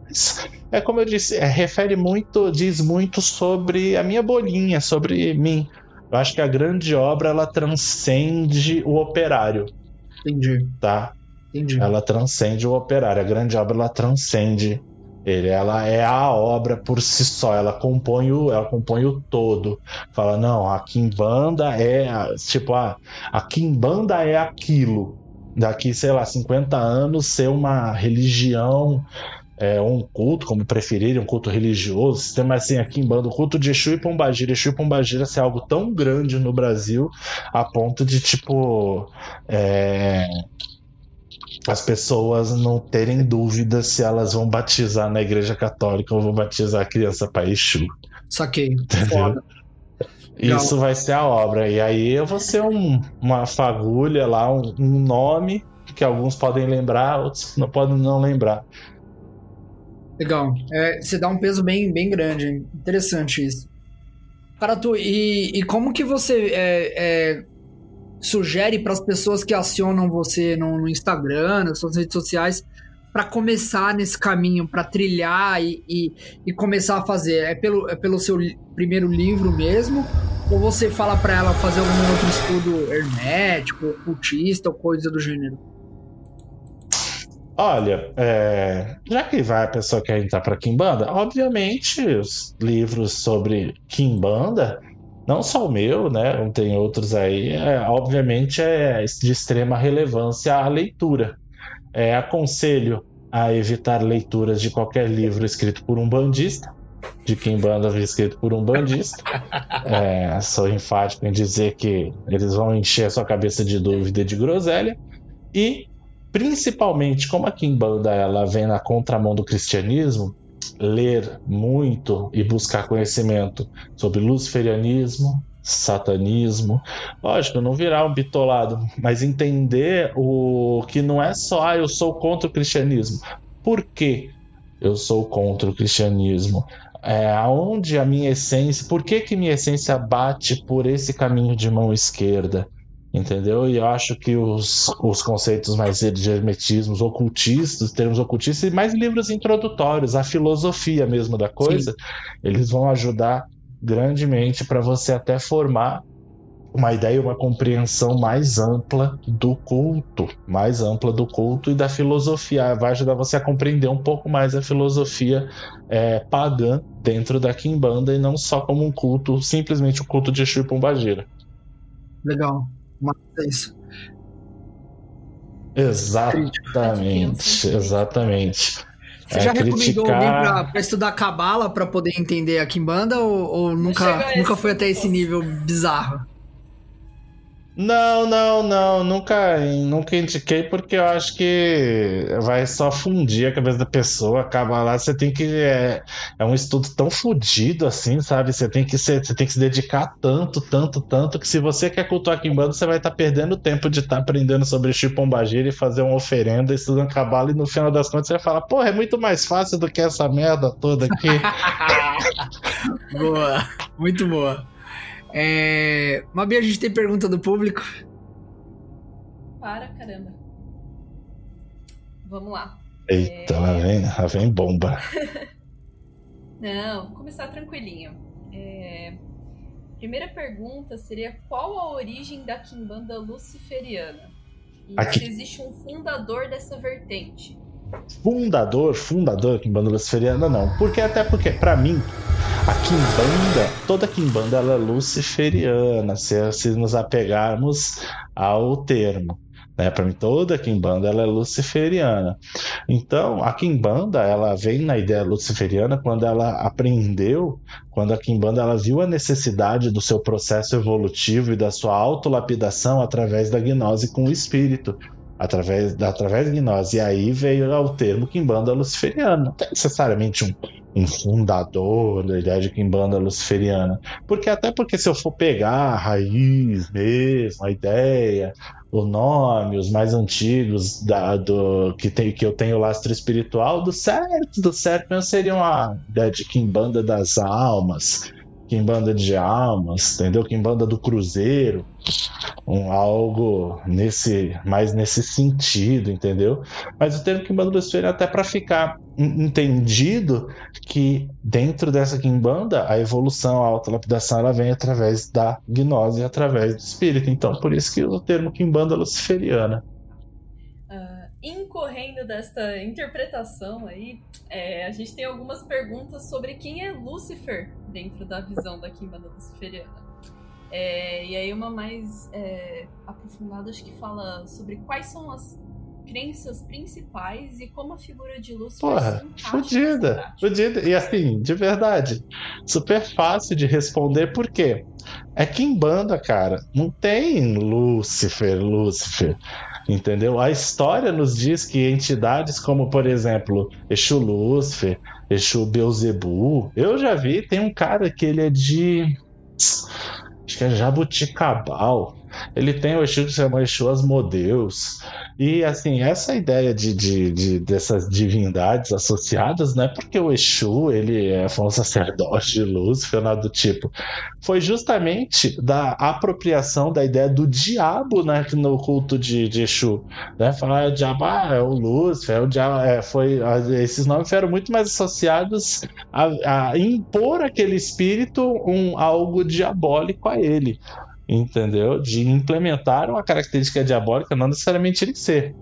É como eu disse, é, refere muito, diz muito sobre a minha bolinha, sobre mim. Eu acho que a grande obra, ela transcende o operário. Entendi. Tá? Entendi. Ela transcende o operário. A grande obra, ela transcende ele, ela é a obra por si só, ela compõe o, ela compõe o todo. Fala, não, a Kimbanda é, tipo, a, a Kimbanda é aquilo. Daqui, sei lá, 50 anos ser uma religião, é, um culto, como preferirem, um culto religioso, sistema assim, aqui em bando, o culto de Exu e Pombagira, Exu e Pombagira ser algo tão grande no Brasil, a ponto de, tipo, é, as pessoas não terem dúvida se elas vão batizar na igreja católica ou vão batizar a criança para Exu. Saquei. Entendeu? Isso vai ser a obra. E aí eu vou ser um, uma fagulha lá, um, um, nome que alguns podem lembrar, outros não podem não lembrar. Legal. É, você dá um peso bem, bem grande. Interessante isso. Cara, tu, e, e como que você é, é sugere para as pessoas que acionam você no, no Instagram, nas suas redes sociais, para começar nesse caminho, para trilhar e, e, e, começar a fazer? É pelo, é pelo seu primeiro livro mesmo? Ou você fala para ela fazer algum outro estudo hermético, ocultista ou coisa do gênero? Olha, é, já que vai a pessoa que quer entrar para Kimbanda, obviamente os livros sobre Kimbanda não só o meu, né? Tem outros aí. É, obviamente é de extrema relevância a leitura. É, aconselho a evitar leituras de qualquer livro escrito por um bandista, de quem banda escrito por um bandista. É, sou enfático em dizer que eles vão encher a sua cabeça de dúvida e de groselha. E, principalmente, como a Kimbanda ela vem na contramão do cristianismo, ler muito e buscar conhecimento sobre luciferianismo, satanismo. Lógico, não virar um bitolado, mas entender o que não é só ah, eu sou contra o cristianismo. Por que eu sou contra o cristianismo? É, aonde a minha essência, por que, que minha essência bate por esse caminho de mão esquerda? Entendeu? E eu acho que os, os conceitos mais de hermetismos, ocultistas, termos ocultistas, e mais livros introdutórios, a filosofia mesmo da coisa, Sim. eles vão ajudar grandemente para você até formar uma ideia, uma compreensão mais ampla do culto, mais ampla do culto e da filosofia. Vai ajudar você a compreender um pouco mais a filosofia é, pagã dentro da Kimbanda e não só como um culto, simplesmente o culto de Exu e Pombagira. Legal. Mas é isso. Exatamente, exatamente. Você é, já recomendou criticar... alguém para estudar cabala para poder entender a Kimbanda ou, ou nunca, nunca foi até esse nível bizarro? Não, não, não, nunca, nunca indiquei porque eu acho que vai só fundir a cabeça da pessoa, acaba lá, você tem que é, é um estudo tão fodido assim, sabe? Você tem que ser, você tem que se dedicar tanto, tanto, tanto que se você quer cultuar Kimbanda, você vai estar tá perdendo tempo de estar tá aprendendo sobre Chipombagira e fazer uma oferenda, estudando cabala e no final das contas você vai falar, porra, é muito mais fácil do que essa merda toda aqui. boa, muito boa. É... Mabi, a gente tem pergunta do público? Para, caramba. Vamos lá. Eita, é... lá, vem, lá vem bomba. Não, vou começar tranquilinho. É... Primeira pergunta seria qual a origem da Kimbanda luciferiana? E Aqui. se existe um fundador dessa vertente? Fundador, fundador Kimbanda Luciferiana, não. Porque até porque, para mim, a Kimbanda, toda Kimbanda ela é luciferiana, se, se nos apegarmos ao termo. Né? Para mim, toda Kimbanda ela é luciferiana. Então, a Kimbanda ela vem na ideia luciferiana quando ela aprendeu, quando a Kimbanda ela viu a necessidade do seu processo evolutivo e da sua autolapidação através da gnose com o espírito através, através de nós. E aí veio o termo Kimbanda Luciferiana. Não tem necessariamente um, um fundador da ideia de Kimbanda Luciferiana. Porque até porque se eu for pegar a raiz mesmo, a ideia, o nome, os mais antigos da, do, que, tem, que eu tenho lastro espiritual, do certo, do certo seriam a ideia de Kimbanda das almas, Kimbanda de almas, entendeu? Kimbanda do cruzeiro, um, algo nesse mais nesse sentido, entendeu? Mas o termo Kimbanda do Espelho é até para ficar entendido que dentro dessa Kimbanda a evolução, a autolapidação, ela vem através da gnose, através do espírito. Então, por isso que o termo Kimbanda luciferiana incorrendo desta interpretação aí, é, a gente tem algumas perguntas sobre quem é Lúcifer dentro da visão da Kimbanda Luciferiana. É, e aí uma mais é, aprofundada, acho que fala sobre quais são as crenças principais e como a figura de Lúcifer Porra, fodida, fodida. E assim, de verdade, super fácil de responder, por quê? É Kimbanda, cara. Não tem Lúcifer, Lúcifer. Entendeu? A história nos diz que entidades como, por exemplo, Exu Lúcifer, Exu Beuzebu, eu já vi, tem um cara que ele é de. Acho que é Jabuticabal. Ele tem o Exu que se chama Exu Asmodeus. E assim, essa ideia de, de, de, dessas divindades associadas, não é porque o Exu ele é, foi um sacerdote de Lúcifer, nada do tipo. Foi justamente da apropriação da ideia do diabo né, no culto de, de Exu. Né? Falar ah, o diabo ah, é o Lúcifer, é o diabo, é, foi, esses nomes foram muito mais associados a, a impor aquele espírito um algo diabólico a ele entendeu? De implementar uma característica diabólica, não necessariamente ele ser.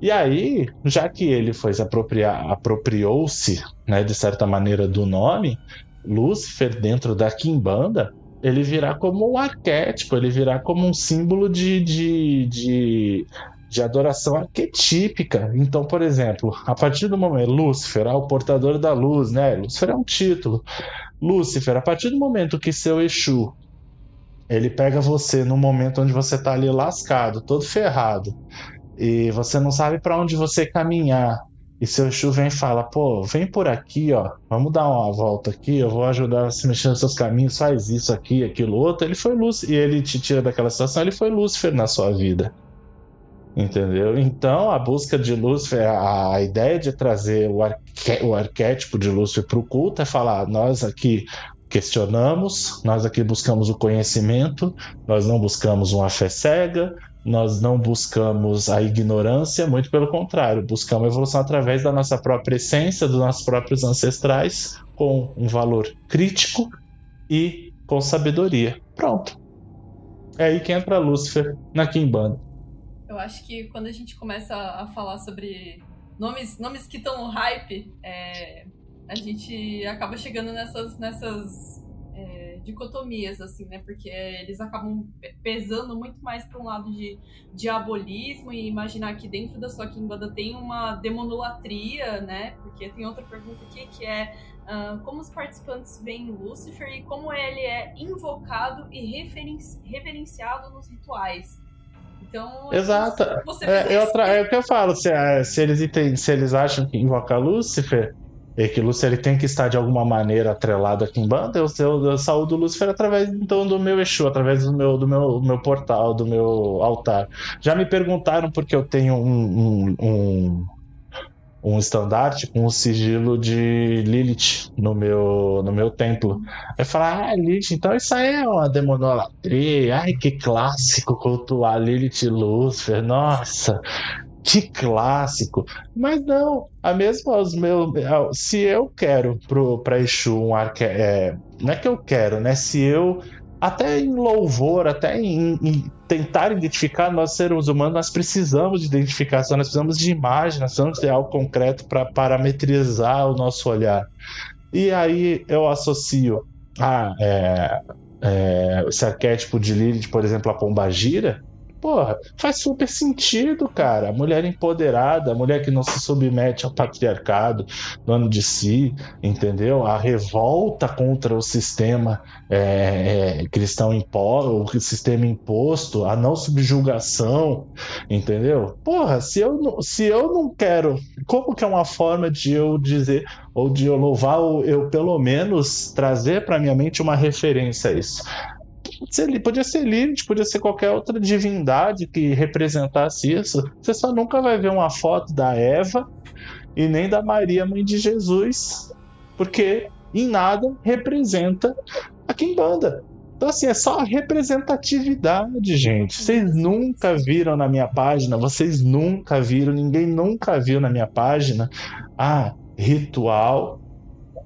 E aí, já que ele foi apropriar, apropriou-se, né, de certa maneira, do nome, Lúcifer dentro da Kimbanda, ele virá como um arquétipo, ele virá como um símbolo de, de, de, de adoração arquetípica. Então, por exemplo, a partir do momento, Lúcifer, ah, o portador da luz, né? Lúcifer é um título. Lúcifer, a partir do momento que seu Exu ele pega você no momento onde você tá ali lascado, todo ferrado, e você não sabe para onde você caminhar. E seu Exu vem e fala: pô, vem por aqui, ó, vamos dar uma volta aqui, eu vou ajudar a se mexer nos seus caminhos, faz isso aqui, aquilo outro. Ele foi Lúcifer, e ele te tira daquela situação, ele foi Lúcifer na sua vida. Entendeu? Então, a busca de Lúcifer, a, a ideia de trazer o, arqué o arquétipo de Lúcifer para o culto é falar: nós aqui questionamos, nós aqui buscamos o conhecimento, nós não buscamos uma fé cega, nós não buscamos a ignorância, muito pelo contrário, buscamos a evolução através da nossa própria essência, dos nossos próprios ancestrais, com um valor crítico e com sabedoria. Pronto. É aí que entra Lúcifer na Kimbanda. Eu acho que quando a gente começa a falar sobre nomes, nomes que estão no hype, é, a gente acaba chegando nessas, nessas é, dicotomias, assim, né? Porque eles acabam pesando muito mais para um lado de diabolismo e imaginar que dentro da sua Kimbanda tem uma demonolatria, né? Porque tem outra pergunta aqui que é uh, como os participantes veem Lúcifer e como ele é invocado e reverenciado nos rituais. Então, Exato. É, é, é, o que eu falo, se, é, se, eles entendem, se eles acham que invoca Lúcifer, e que Lúcifer ele tem que estar de alguma maneira atrelado aqui em banda, eu, eu, eu saúdo Lúcifer através então do meu Exu, através do meu, do meu, meu portal, do meu altar. Já me perguntaram porque eu tenho um, um, um um estandarte com o sigilo de Lilith no meu, no meu templo. Aí fala, ah, Lilith, então isso aí é uma demonolatria. Ai, que clássico cultuar Lilith e Lúcifer. Nossa, que clássico. Mas não, a mesma os meus. Se eu quero pro, pra Exu um arque. É, não é que eu quero, né? Se eu até em louvor, até em, em, tentar identificar, nós seres humanos, nós precisamos de identificação, nós precisamos de imagem, nós precisamos de algo concreto para parametrizar o nosso olhar. E aí eu associo a, é, é, esse arquétipo de Lilith, por exemplo, a Pombagira, Porra, faz super sentido, cara. Mulher empoderada, mulher que não se submete ao patriarcado, dono de si, entendeu? A revolta contra o sistema é, é, cristão imposto, o sistema imposto, a não subjugação, entendeu? Porra, se eu, se eu não quero, como que é uma forma de eu dizer, ou de eu louvar, ou eu pelo menos trazer para minha mente uma referência a isso? Ser, podia ser Lilith, podia ser qualquer outra divindade que representasse isso. Você só nunca vai ver uma foto da Eva e nem da Maria, mãe de Jesus, porque em nada representa a Kimbanda. Então, assim, é só representatividade, gente. Vocês nunca viram na minha página, vocês nunca viram, ninguém nunca viu na minha página. Ah, ritual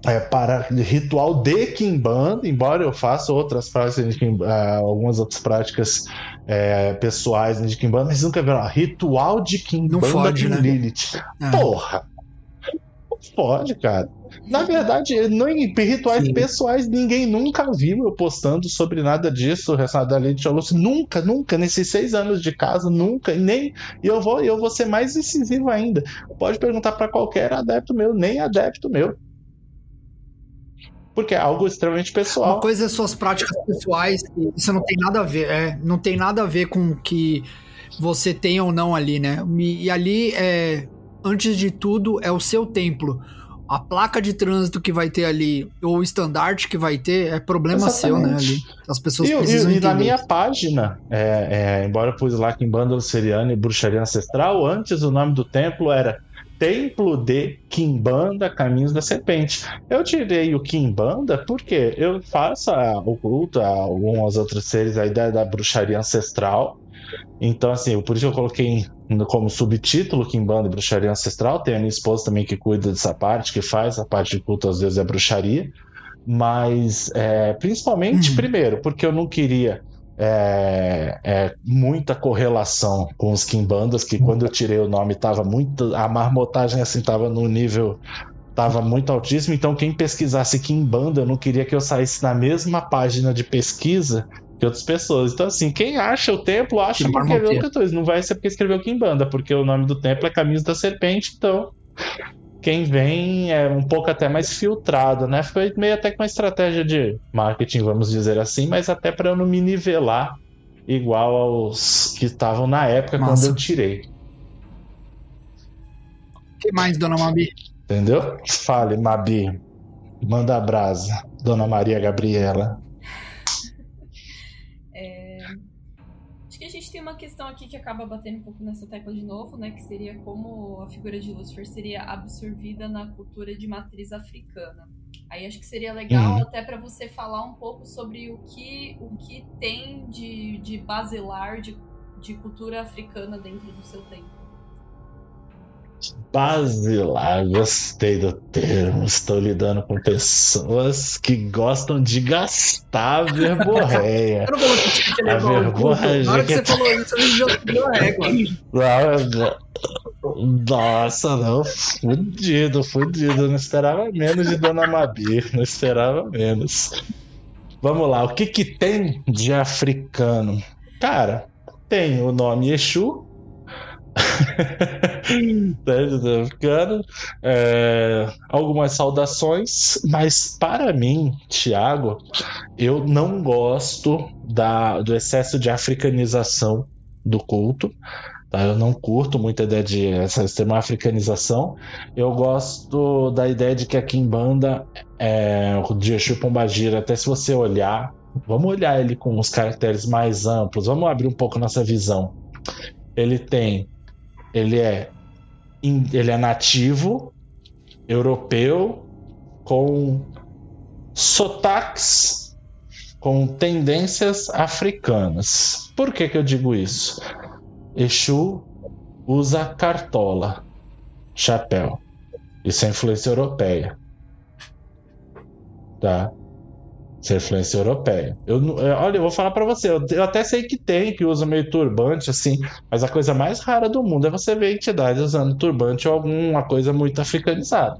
é, para ritual de Kimbanda, embora eu faça outras práticas de uh, algumas outras práticas é, pessoais de Kimbanda, mas nunca viram. Ritual de Kimbanda fode, com né? Lilith. É. Porra! Não pode, cara. Na verdade, no, em rituais Sim. pessoais, ninguém nunca viu eu postando sobre nada disso, relacionado da Lilith Lúcia. Nunca, nunca, nesses seis anos de casa, nunca, nem. E eu vou, eu vou ser mais incisivo ainda. Pode perguntar para qualquer adepto meu, nem adepto meu porque é algo extremamente pessoal. Uma coisa é suas práticas pessoais, isso não tem nada a ver, é, não tem nada a ver com o que você tem ou não ali, né? E, ali é, antes de tudo, é o seu templo. A placa de trânsito que vai ter ali, ou o estandarte que vai ter, é problema Exatamente. seu, né? Ali. As pessoas e, precisam e, e na minha página, é, é, embora eu pus lá que em Banda Luceriana e Bruxaria Ancestral, antes o nome do templo era Templo de Kimbanda Caminhos da Serpente. Eu tirei o Kimbanda porque eu faço a, o culto a alguns outros seres, a ideia da bruxaria ancestral. Então, assim, por isso eu coloquei como subtítulo Kimbanda e Bruxaria Ancestral. Tem a minha esposa também que cuida dessa parte, que faz a parte de culto aos deuses e a bruxaria. Mas, é, principalmente, uhum. primeiro, porque eu não queria é, é, muita correlação com os Kimbandas, que quando eu tirei o nome tava muito. A marmotagem assim tava no nível. Tava muito altíssimo, então quem pesquisasse Kimbanda, eu não queria que eu saísse na mesma página de pesquisa que outras pessoas. Então, assim, quem acha o templo, acha que escreveu o 14. Não vai ser porque escreveu Kimbanda, porque o nome do templo é Caminhos da Serpente, então quem vem é um pouco até mais filtrado, né? Foi meio até com uma estratégia de marketing, vamos dizer assim, mas até para eu não me nivelar igual aos que estavam na época Massa. quando eu tirei. O que mais, dona Mabi? Entendeu? Fale, Mabi. Manda a brasa, dona Maria Gabriela. Questão aqui que acaba batendo um pouco nessa tecla de novo, né? Que seria como a figura de Lucifer seria absorvida na cultura de matriz africana. Aí acho que seria legal uhum. até para você falar um pouco sobre o que, o que tem de, de basilar de, de cultura africana dentro do seu tempo. Basilar, gostei do termo. Estou lidando com pessoas que gostam de gastar verborreia. Eu não vou que a verborreia. Na hora que você falou isso, ele já subiu a régua. Nossa, não. Fudido, fudido. Não esperava menos de Dona Mabi. Não esperava menos. Vamos lá, o que que tem de africano? Cara, tem o nome Exu, africano, é, algumas saudações, mas para mim, Tiago, eu não gosto da, do excesso de africanização do culto. Tá? Eu não curto muito ideia de essa extrema africanização. Eu gosto da ideia de que aqui em banda, é, o de Pombagira, até se você olhar, vamos olhar ele com os caracteres mais amplos, vamos abrir um pouco nossa visão. Ele tem ele é ele é nativo europeu com sotaques com tendências africanas. Por que que eu digo isso? Exu usa cartola, chapéu. Isso é influência europeia. Tá? É influência europeia. Eu, é, olha, eu vou falar para você, eu, até sei que tem que usa meio turbante, assim, mas a coisa mais rara do mundo é você ver entidades usando turbante ou alguma coisa muito africanizada.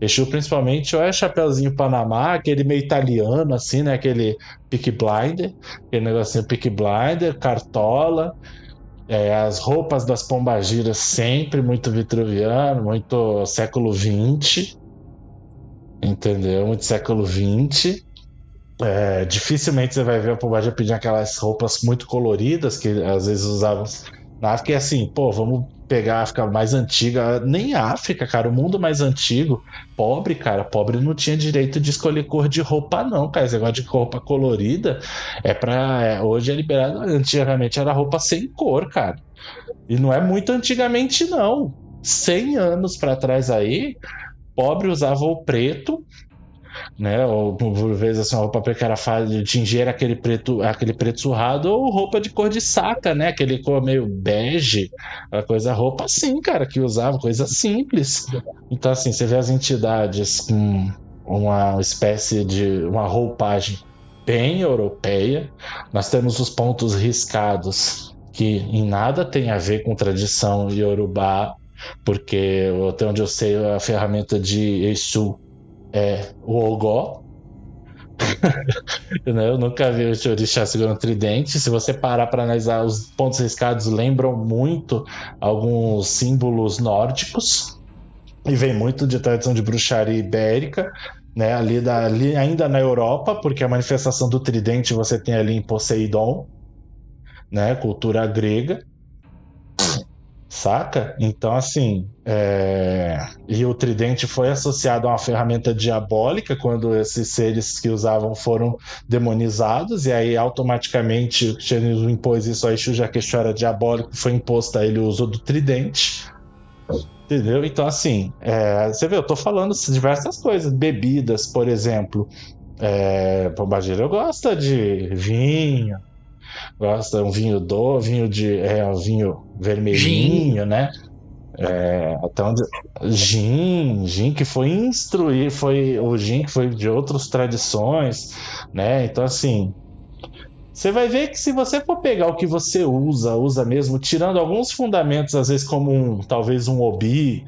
Exu, principalmente, ou é chapéuzinho Panamá, aquele meio italiano, assim, né? Aquele pick blinder, aquele negocinho pick blinder, cartola. É, as roupas das pombagiras sempre muito vitruviano, muito século XX, entendeu? Muito século XX. É, dificilmente você vai ver a Pombagira pedir aquelas roupas muito coloridas que às vezes usavam na África. E assim, pô, vamos pegar a África mais antiga. Nem a África, cara, o mundo mais antigo, pobre, cara, pobre não tinha direito de escolher cor de roupa, não, cara. Esse negócio de roupa colorida é pra. É, hoje é liberado. Antigamente era roupa sem cor, cara. E não é muito antigamente, não. 100 anos para trás aí, pobre usava o preto né? Ou por vezes assim, roupa fácil de tingir aquele preto, aquele preto surrado, ou roupa de cor de saca, né? Aquele cor meio bege, aquela coisa, roupa assim, cara, que usava, coisa simples. Então, assim, você vê as entidades com uma espécie de uma roupagem bem europeia. Nós temos os pontos riscados que em nada tem a ver com tradição iorubá, porque até onde eu sei a ferramenta de Exu é o Ogó. eu nunca vi o Orixá segurando tridente. Se você parar para analisar, os pontos riscados lembram muito alguns símbolos nórdicos e vem muito de tradição de bruxaria ibérica, né? Ali, da, ali ainda na Europa, porque a manifestação do tridente você tem ali em Poseidon, né? Cultura grega. Saca? Então, assim. É... E o tridente foi associado a uma ferramenta diabólica quando esses seres que usavam foram demonizados, e aí automaticamente o cristianismo impôs isso a Exu, já que Exu era diabólico, foi imposto a ele o uso do tridente. Entendeu? Então, assim, é... você vê, eu tô falando diversas coisas. Bebidas, por exemplo. É... Pombagira gosta de vinho, gosta um vinho do, vinho de é, um vinho vermelhinho, gin. né? É, até onde gin, gin que foi instruir, foi o gin que foi de outras tradições, né? Então assim, você vai ver que se você for pegar o que você usa, usa mesmo, tirando alguns fundamentos, às vezes como um, talvez um obi,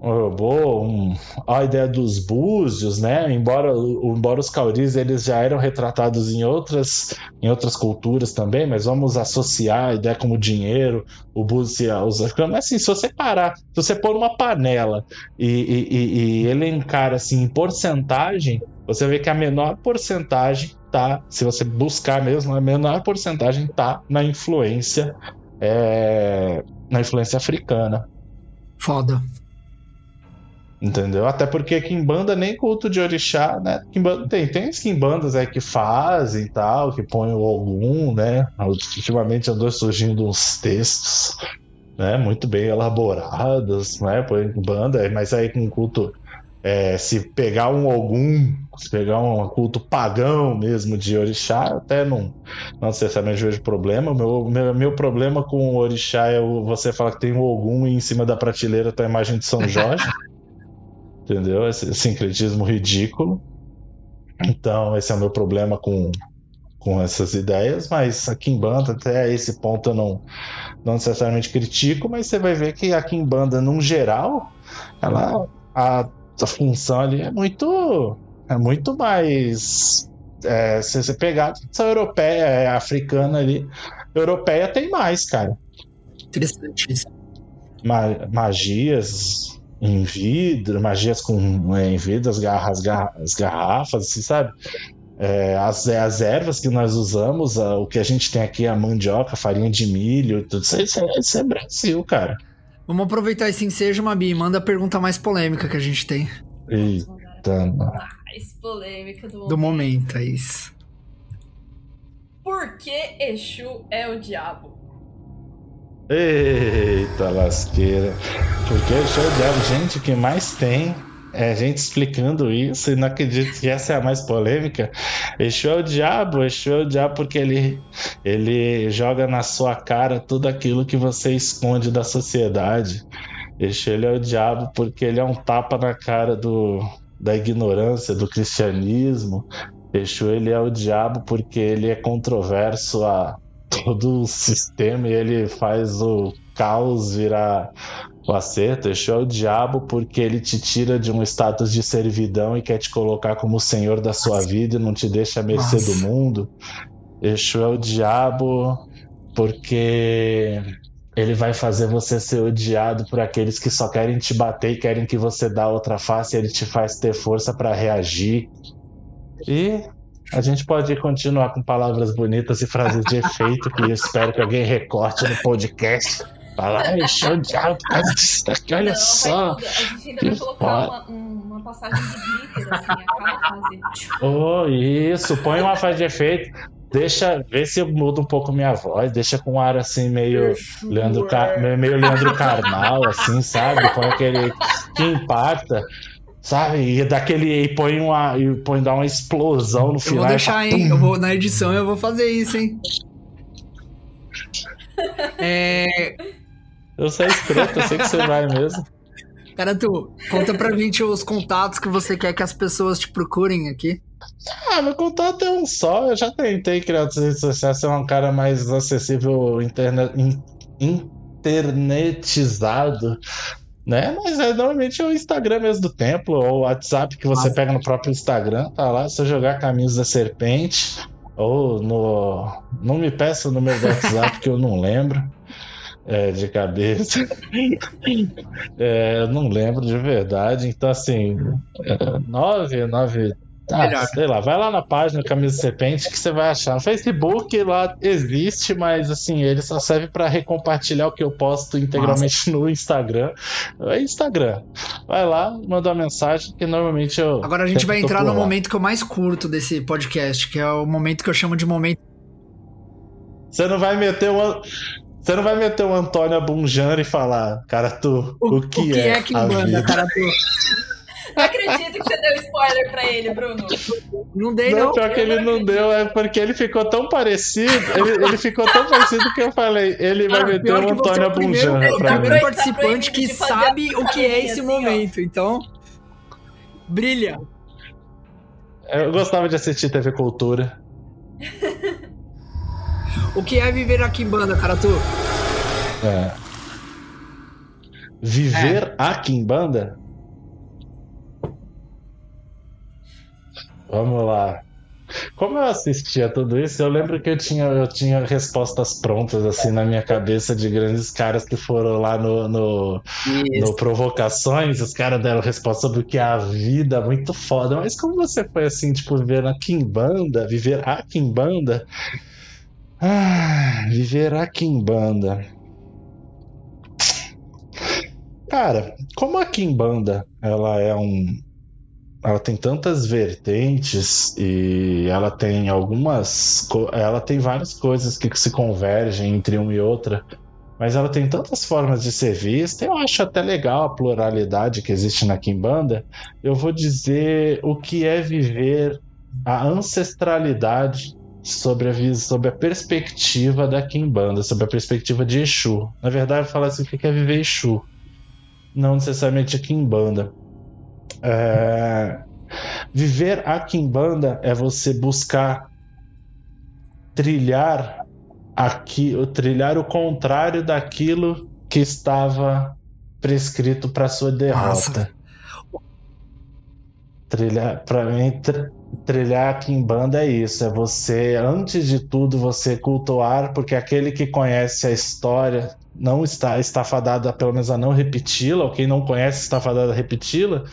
um robô, um, a ideia dos búzios, né? Embora, embora os cauris eles já eram retratados em outras, em outras culturas também, mas vamos associar a ideia como dinheiro, o búzio os africanos. Mas assim, se você parar, se você pôr uma panela e, e, e elencar assim em porcentagem, você vê que a menor porcentagem tá, se você buscar mesmo, a menor porcentagem tá na influência, é, na influência africana. Foda. Entendeu? Até porque Kimbanda nem culto de orixá, né? Kimbanda, tem, tem Kimbandas aí que fazem e tal, que põem o Ogum, né? Ultimamente andou surgindo uns textos, né? Muito bem elaborados, né? Põe Kimbanda, mas aí com culto. É, se pegar um Ogum, se pegar um culto pagão mesmo de orixá, até não, não necessariamente vejo problema. Meu, meu, meu problema com o orixá é você falar que tem um Ogum e em cima da prateleira tá a imagem de São Jorge. entendeu? Esse sincretismo ridículo. Então, esse é o meu problema com, com essas ideias, mas aqui em banda, até esse ponto eu não, não necessariamente critico, mas você vai ver que aqui em banda, num geral, ela, a, a função ali é muito, é muito mais é, se você pegar a europeia, é, africana ali, europeia tem mais, cara. Interessante isso. Ma magias em vidro, magias com é, em vidro, as, garras, as garrafas, assim, sabe? É, as, as ervas que nós usamos, a, o que a gente tem aqui, a mandioca, a farinha de milho, tudo isso, isso, é, isso é Brasil, cara. Vamos aproveitar esse ensejo, Mabi. Manda a pergunta mais polêmica que a gente tem. Eita, mais polêmica do momento. Do momento, é isso. Por que Exu é o diabo? Eita lasqueira. Porque o diabo, gente, o que mais tem é gente explicando isso e não acredito que essa é a mais polêmica. Exu é o diabo, Exu é o diabo porque ele, ele joga na sua cara tudo aquilo que você esconde da sociedade. Exu ele é o diabo porque ele é um tapa na cara do, da ignorância, do cristianismo. Exu ele é o diabo porque ele é controverso a todo o sistema e ele faz o caos virar o acerto. Exu é o diabo porque ele te tira de um status de servidão e quer te colocar como senhor da sua vida e não te deixa à mercê Nossa. do mundo. Exu é o diabo porque ele vai fazer você ser odiado por aqueles que só querem te bater e querem que você dá outra face, ele te faz ter força para reagir. E a gente pode continuar com palavras bonitas e frases de efeito, que eu espero que alguém recorte no podcast. Falar, show de disso daqui, olha Não, só. a gente ainda vai colocar uma, uma, passagem de glitter, assim, a cada frase. Oh, isso, põe uma fase de efeito. Deixa, vê se eu mudo um pouco minha voz, deixa com um ar assim meio Leandro, Car... meio Leandro Carnal, assim, sabe? Põe aquele que impacta, sabe? E daquele e põe uma e põe dar uma explosão no final. Eu vou deixar, hein? Eu vou na edição eu vou fazer isso, hein? é... Eu sou escroto, eu sei que você vai mesmo. Cara, tu, conta pra gente os contatos que você quer que as pessoas te procurem aqui. Ah, meu contato é um só. Eu já tentei criar outras redes sociais, ser um cara mais acessível, internet, internetizado, né? Mas é normalmente o Instagram mesmo do templo, ou o WhatsApp que você Nossa. pega no próprio Instagram, tá lá. Se eu jogar Caminhos da Serpente, ou no. Não me peça o número do WhatsApp que eu não lembro. É, de cabeça. é, eu não lembro de verdade. Então, assim, é, 9, 9, ah, sei lá, vai lá na página Camisa Serpente que você vai achar. No Facebook lá existe, mas assim, ele só serve para recompartilhar o que eu posto integralmente Nossa. no Instagram. É Instagram. Vai lá, manda uma mensagem que normalmente eu. Agora a gente vai entrar no momento que eu mais curto desse podcast, que é o momento que eu chamo de momento. Você não vai meter uma. Você não vai meter o Antônio Abunjan e falar, cara, tu, o, o que, o que é, é que manda, cara, tu. Não acredito que você deu spoiler pra ele, Bruno. Não dei, não. Não, pior que ele não, não deu, é porque ele ficou tão parecido. Ele, ele ficou tão parecido que eu falei, ele vai ah, meter o Antônio é Abunjan. É o primeiro participante que sabe o que é esse assim, momento, ó. então. Brilha. Eu gostava de assistir TV Cultura. o que é viver aqui em banda, cara, tu? É. Viver é. aqui em banda? Vamos lá. Como eu assistia tudo isso, eu lembro que eu tinha, eu tinha respostas prontas assim na minha cabeça de grandes caras que foram lá no, no, no Provocações, os caras deram resposta sobre o que é a vida, muito foda. Mas como você foi assim, tipo, viver na Kimbanda, viver a Kimbanda? Ah, viver a Kimbanda. Cara, como a Kimbanda ela é um, ela tem tantas vertentes e ela tem algumas ela tem várias coisas que se convergem entre uma e outra mas ela tem tantas formas de ser vista eu acho até legal a pluralidade que existe na Kimbanda. Eu vou dizer o que é viver a ancestralidade sobre a, sobre a perspectiva da Kimbanda sobre a perspectiva de Exu. Na verdade eu falar assim o que é viver Exu? Não necessariamente a Kimbanda é... Viver a Kimbanda é você buscar trilhar aqui, trilhar o contrário daquilo que estava prescrito para sua derrota. Nossa. Trilhar, para mim, trilhar aqui em banda é isso, é você, antes de tudo, você cultuar, porque aquele que conhece a história não está, fadado, pelo menos a não repeti-la, ou quem não conhece está fadado a repeti-la,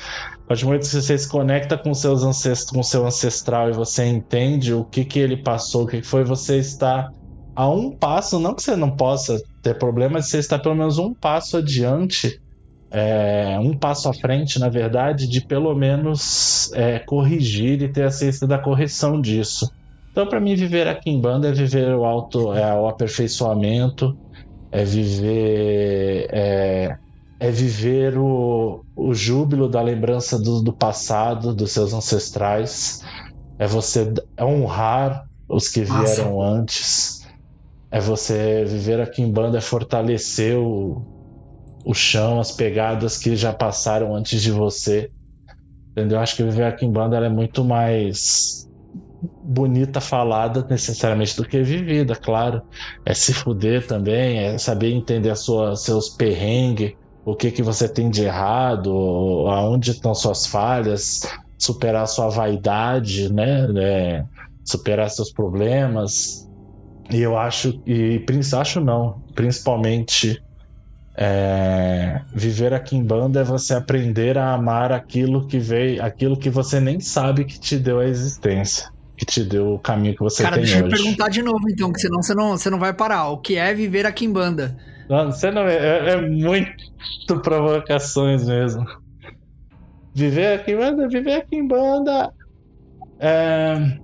a partir do momento que você se conecta com seus ancestros, com seu ancestral e você entende o que que ele passou, o que foi, você está a um passo, não que você não possa ter problemas, você está pelo menos um passo adiante é, um passo à frente, na verdade, de pelo menos é, corrigir e ter a ciência da correção disso. Então, para mim, viver aqui em banda é viver o auto, é o aperfeiçoamento, é viver, é, é viver o, o júbilo da lembrança do, do passado, dos seus ancestrais, é você honrar os que vieram Nossa. antes, é você viver aqui em banda, é fortalecer o, o chão, as pegadas que já passaram antes de você. Entendeu? Acho que viver aqui em banda é muito mais bonita falada necessariamente do que vivida, claro. É se fuder também, é saber entender sua, seus perrengues, o que que você tem de errado, aonde estão suas falhas, superar sua vaidade, né? É, superar seus problemas. E eu acho, e acho não, principalmente é, viver aqui em banda é você aprender a amar aquilo que veio, aquilo que você nem sabe que te deu a existência, que te deu o caminho que você Cara, tem deixa hoje. eu perguntar de novo, então, que senão você não, você não vai parar. O que é viver aqui em banda? Não, você não é, é, é muito provocações mesmo. Viver aqui em banda, viver aqui em banda. É...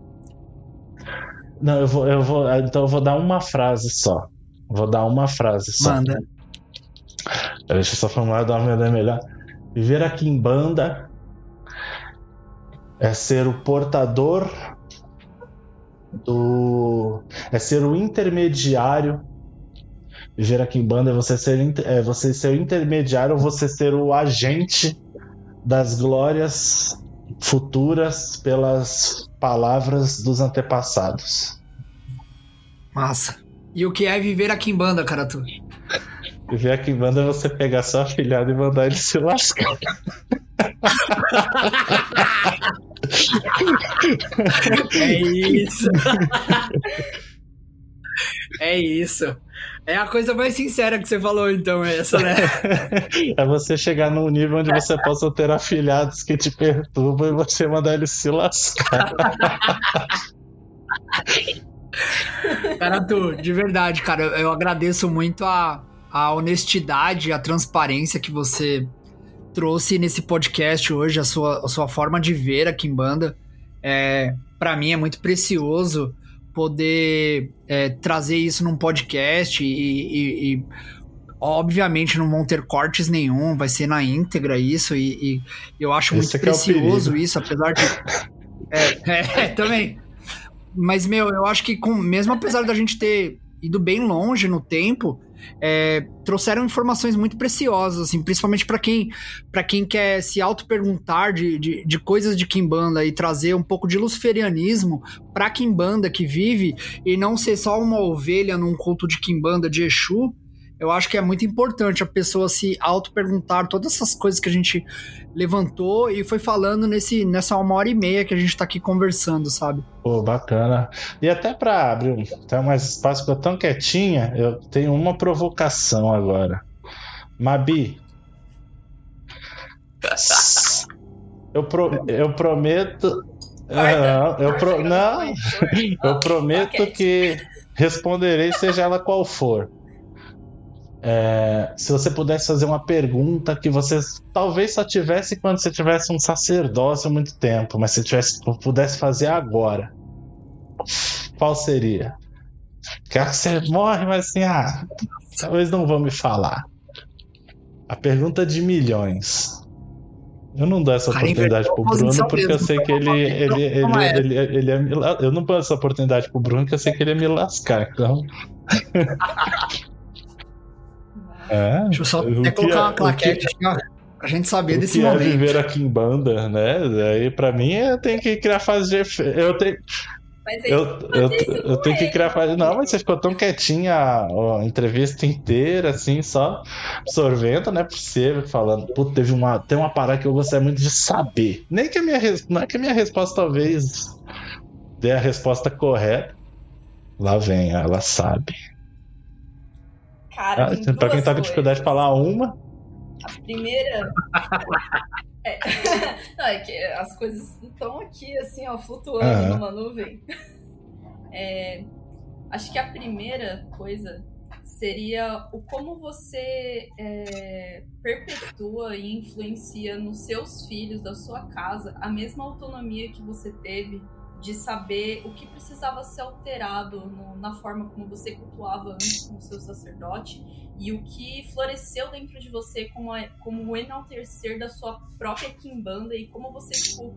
Não, eu vou, eu vou, então eu vou dar uma frase só. Vou dar uma frase só. Manda. Deixa eu só formular uma maneira melhor. Viver aqui em banda é ser o portador do. é ser o intermediário. Viver aqui em banda é você ser, é você ser o intermediário ou você ser o agente das glórias futuras pelas palavras dos antepassados. Massa. E o que é viver aqui em banda, cara? Tu? Viver aqui em banda é você pegar seu afilhado e mandar ele se lascar. É isso. É isso. É a coisa mais sincera que você falou, então, é essa, né? É você chegar num nível onde você possa ter afilhados que te perturbam e você mandar ele se lascar. Cara, tu, de verdade, cara, eu agradeço muito a, a honestidade, a transparência que você trouxe nesse podcast hoje, a sua, a sua forma de ver a Kimbanda. É, para mim é muito precioso poder é, trazer isso num podcast e, e, e, obviamente não vão ter cortes nenhum, vai ser na íntegra isso e, e eu acho Esse muito é precioso é isso, apesar de é, é, também. Mas meu, eu acho que com, mesmo apesar da gente ter ido bem longe no tempo, é, trouxeram informações muito preciosas, assim, principalmente para quem para quem quer se auto-perguntar de, de, de, coisas de Kimbanda e trazer um pouco de luciferianismo para Kimbanda que vive e não ser só uma ovelha num culto de Kimbanda de Exu, eu acho que é muito importante a pessoa se auto-perguntar todas essas coisas que a gente levantou e foi falando nesse, nessa uma hora e meia que a gente tá aqui conversando, sabe? Pô, bacana. E até para abrir até mais espaço, que eu tão quietinha, eu tenho uma provocação agora. Mabi. Eu, pro, eu prometo. Não, eu, pro, não, eu prometo que responderei, seja ela qual for. É, se você pudesse fazer uma pergunta que você talvez só tivesse quando você tivesse um sacerdócio há muito tempo, mas se tivesse, pudesse fazer agora, qual seria? Quer que você morre, mas assim, ah, talvez não vão me falar. A pergunta de milhões. Eu não dou essa oportunidade pro Bruno porque eu sei que ele, ele, ele, ele, ele, é. Eu não dou essa oportunidade pro Bruno porque eu sei que ele ia me lascar, então. É, Deixa eu só até colocar é, uma claquete que, ó, pra gente saber desse que momento. É viver aqui em banda, né? Aí pra mim eu tenho que criar fase de efeito. Eu tenho. Mas eu, eu, eu tenho que criar. Não, mas você ficou tão quietinha a, entrevista inteira, assim, só absorvendo, não é possível, falando. Putz, teve uma, tem uma parada que eu gostaria muito de saber. Nem que a minha, não é que a minha resposta talvez dê a resposta correta. Lá vem, ela sabe. Cara, ah, pra quem tá com dificuldade de falar uma. A primeira. é. Não, é que as coisas estão aqui, assim, ó, flutuando uhum. numa nuvem. É, acho que a primeira coisa seria o como você é, perpetua e influencia nos seus filhos da sua casa a mesma autonomia que você teve de saber o que precisava ser alterado no, na forma como você cultuava antes com o seu sacerdote e o que floresceu dentro de você como, a, como o enaltecer da sua própria kimbanda e como você tipo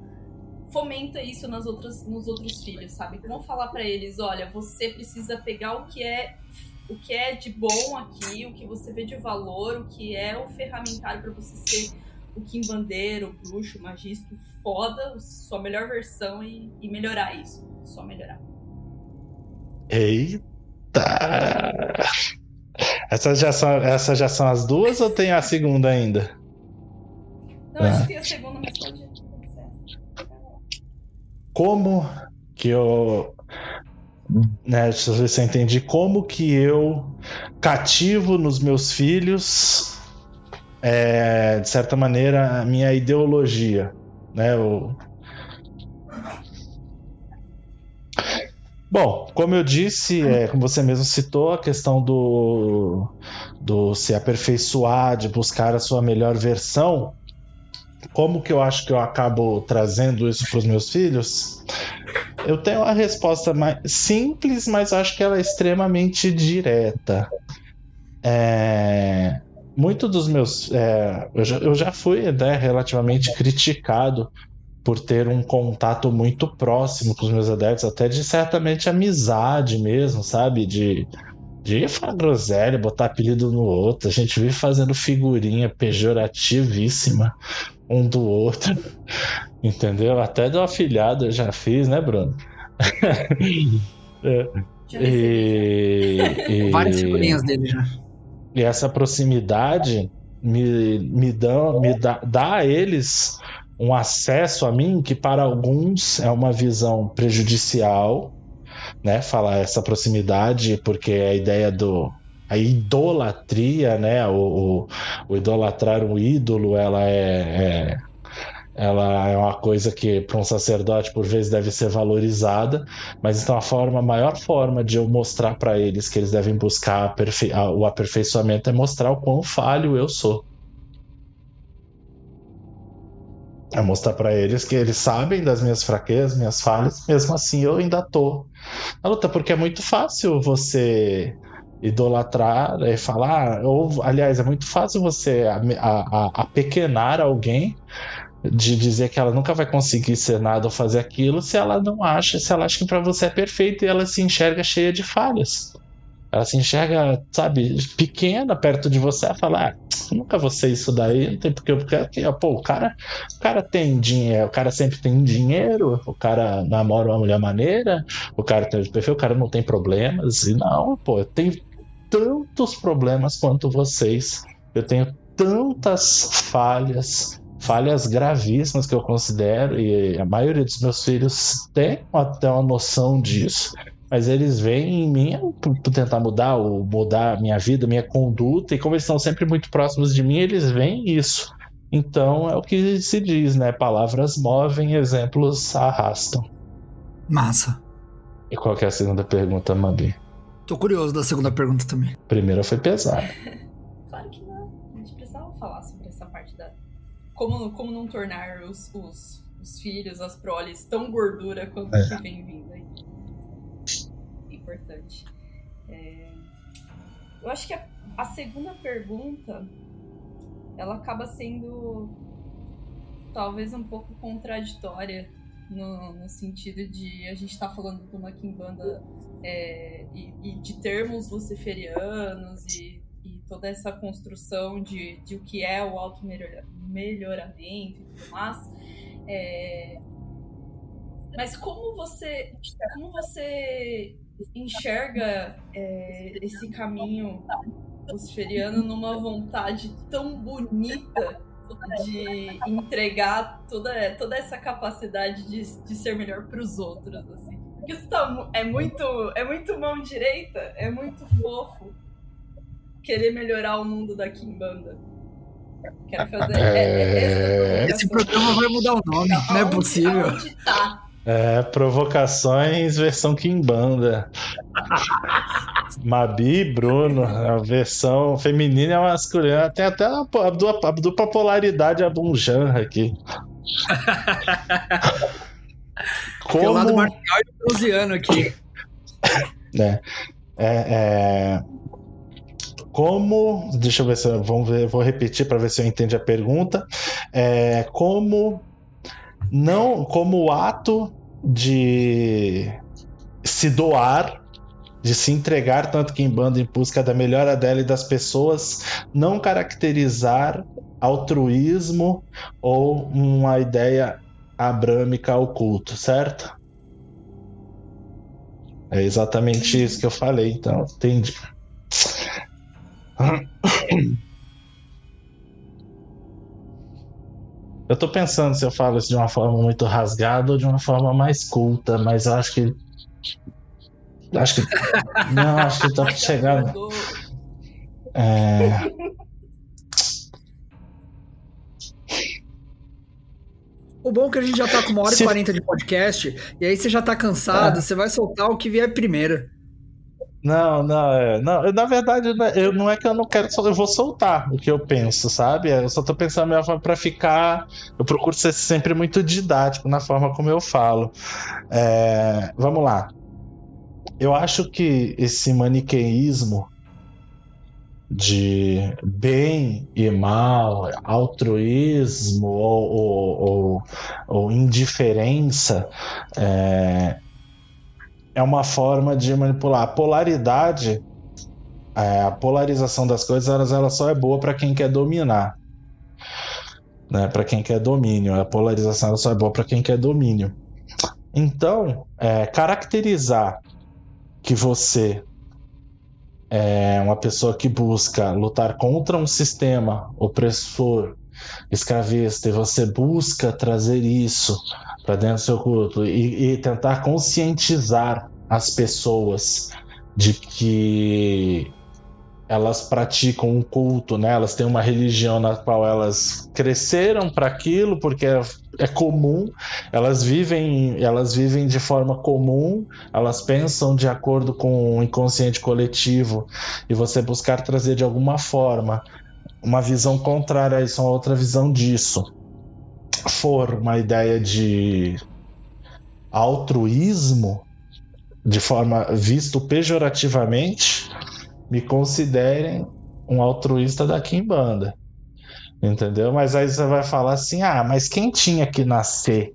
fomenta isso nas outras nos outros filhos, sabe? Como falar para eles, olha, você precisa pegar o que é o que é de bom aqui, o que você vê de valor, o que é o ferramentário para você ser o Kimbandeiro, o bruxo, o magisto, foda, sua melhor versão e, e melhorar isso. Só melhorar. Eita! Essas já, são, essas já são as duas ou tem a segunda ainda? Não, ah. acho que tem a segunda, mas pode. Como que eu. Né, deixa eu ver se eu entendi. Como que eu cativo nos meus filhos, é, de certa maneira, a minha ideologia né? O... Bom, como eu disse, é, como você mesmo citou, a questão do, do se aperfeiçoar, de buscar a sua melhor versão, como que eu acho que eu acabo trazendo isso para os meus filhos? Eu tenho uma resposta mais simples, mas acho que ela é extremamente direta. É, muito dos meus. É, eu, já, eu, já, fui né, relativamente criticado por ter um contato muito próximo com os meus adeptos, até de certamente amizade mesmo, sabe? De, de falar groselha, botar apelido no outro. A gente vive fazendo figurinha pejorativíssima um do outro, entendeu? Até do afilhado eu já fiz, né, Bruno? é. E, e, Várias figurinhas dele já. E essa proximidade me, me, dá, me dá, dá a eles um acesso a mim que para alguns é uma visão prejudicial, né? Falar essa proximidade, porque a ideia do a idolatria, né? O, o, o idolatrar um ídolo, ela é, é ela é uma coisa que para um sacerdote por vezes deve ser valorizada, mas então a forma, a maior forma de eu mostrar para eles que eles devem buscar aperfei o aperfeiçoamento é mostrar o quão falho eu sou. É mostrar para eles que eles sabem das minhas fraquezas, minhas falhas, mesmo assim eu ainda tô na luta, porque é muito fácil você idolatrar e falar, ou aliás, é muito fácil você apequenar alguém de dizer que ela nunca vai conseguir ser nada ou fazer aquilo se ela não acha, se ela acha que para você é perfeito e ela se enxerga cheia de falhas. Ela se enxerga, sabe, pequena perto de você, ela fala, ah, nunca vou ser isso daí, não tem porque, porque pô, o cara, o cara tem dinheiro, o cara sempre tem dinheiro, o cara namora uma mulher maneira, o cara tem perfil, o cara não tem problemas, e não, pô, eu tenho tantos problemas quanto vocês, eu tenho tantas falhas, falhas gravíssimas que eu considero, e a maioria dos meus filhos tem até uma noção disso, mas eles veem em mim por, tentar mudar, ou mudar a minha vida, minha conduta, e como eles estão sempre muito próximos de mim, eles veem isso. Então é o que se diz, né? Palavras movem, exemplos arrastam. Massa. E qual é a segunda pergunta, Mabi? Tô curioso da segunda pergunta também. Primeira foi pesada. como, como não tornar os, os, os filhos, as proles, tão gordura quanto é. que vem vindo aí. Importante. É... Eu acho que a, a segunda pergunta ela acaba sendo talvez um pouco contraditória no, no, sentido de a gente estar tá falando de uma Kimbanda é, e, e, de termos luciferianos e toda essa construção de, de o que é o auto melhoramento e tudo mais, é, Mas como você, como você enxerga é, esse caminho luciferiano numa vontade tão bonita de entregar toda, toda essa capacidade de, de ser melhor para os outros, assim. Porque isso tá, é muito é muito mão direita, é muito fofo querer melhorar o mundo da Kimbanda. Quero fazer. É, é, é esse programa vai mudar o nome, não, não é possível. Tá? É, provocações versão Kimbanda. Mabi e Bruno, a versão feminina e masculina. Tem até a, a, dupla, a dupla polaridade aqui. Como... Tem o lado marcial e aqui. É, é, é, Como. Deixa eu ver se. Vamos ver, vou repetir para ver se eu entendi a pergunta. É, como não como o ato de se doar, de se entregar tanto que em banda em busca da melhora dela e das pessoas, não caracterizar altruísmo ou uma ideia abrâmica ao culto, certo? É exatamente isso que eu falei, então entendi. Eu tô pensando se eu falo isso de uma forma muito rasgada ou de uma forma mais culta, mas eu acho que. Acho que. Não, acho que tá chegando. É. O bom é que a gente já tá com uma hora e quarenta de podcast, e aí você já tá cansado, é. você vai soltar o que vier primeiro. Não, não, é, não, na verdade, né, eu, não é que eu não quero, eu vou soltar o que eu penso, sabe? Eu só tô pensando minha forma pra ficar. Eu procuro ser sempre muito didático na forma como eu falo. É, vamos lá. Eu acho que esse maniqueísmo de bem e mal, altruísmo ou, ou, ou, ou indiferença, é, é uma forma de manipular. A polaridade, é, a polarização das coisas, ela, ela só é boa para quem quer dominar. Né? Para quem quer domínio. A polarização ela só é boa para quem quer domínio. Então, é, caracterizar que você é uma pessoa que busca lutar contra um sistema opressor, escravista, e você busca trazer isso para dentro do seu culto e, e tentar conscientizar as pessoas de que elas praticam um culto, né? Elas têm uma religião na qual elas cresceram para aquilo porque é, é, comum. Elas vivem, elas vivem de forma comum. Elas pensam de acordo com o inconsciente coletivo e você buscar trazer de alguma forma uma visão contrária a isso, uma outra visão disso for uma ideia de altruísmo, de forma visto pejorativamente, me considerem um altruísta da Kimbanda. Entendeu? Mas aí você vai falar assim: ah, mas quem tinha que nascer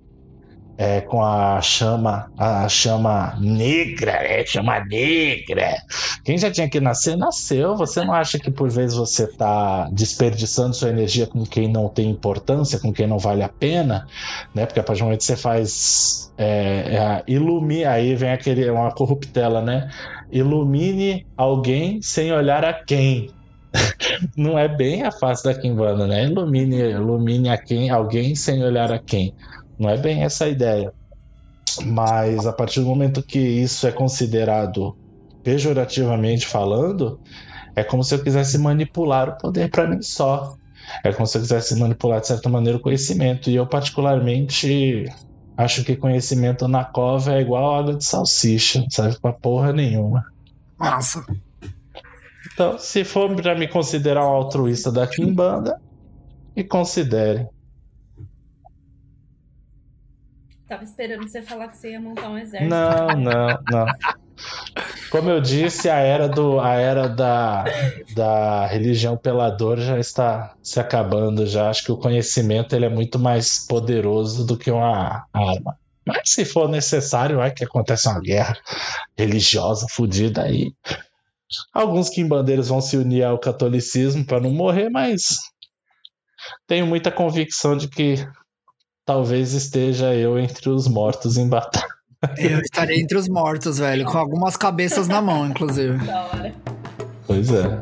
é, com a chama, a chama negra, é, chama negra. Quem já tinha que nascer, nasceu. Você não acha que por vezes você está desperdiçando sua energia com quem não tem importância, com quem não vale a pena, né? Porque a partir do momento que você faz é, é, ilumine, aí vem aquele uma corruptela, né? Ilumine alguém sem olhar a quem. não é bem a face da Kimbanda, né? Ilumine, ilumine a quem, alguém sem olhar a quem. Não é bem essa a ideia. Mas a partir do momento que isso é considerado pejorativamente falando, é como se eu quisesse manipular o poder para mim só. É como se eu quisesse manipular de certa maneira o conhecimento. E eu, particularmente, acho que conhecimento na cova é igual água de salsicha, não serve pra porra nenhuma. Massa. Então, se for para me considerar um altruísta da Kimbanda, me considere. Tava esperando você falar que você ia montar um exército. Não, não, não. Como eu disse, a era, do, a era da, da religião peladora já está se acabando. Já acho que o conhecimento ele é muito mais poderoso do que uma arma. Mas se for necessário, vai que acontece uma guerra religiosa fodida aí. Alguns quimbandeiros vão se unir ao catolicismo para não morrer, mas tenho muita convicção de que talvez esteja eu entre os mortos em batalha. Eu estarei entre os mortos, velho, com algumas cabeças na mão, inclusive. Da hora. Pois é.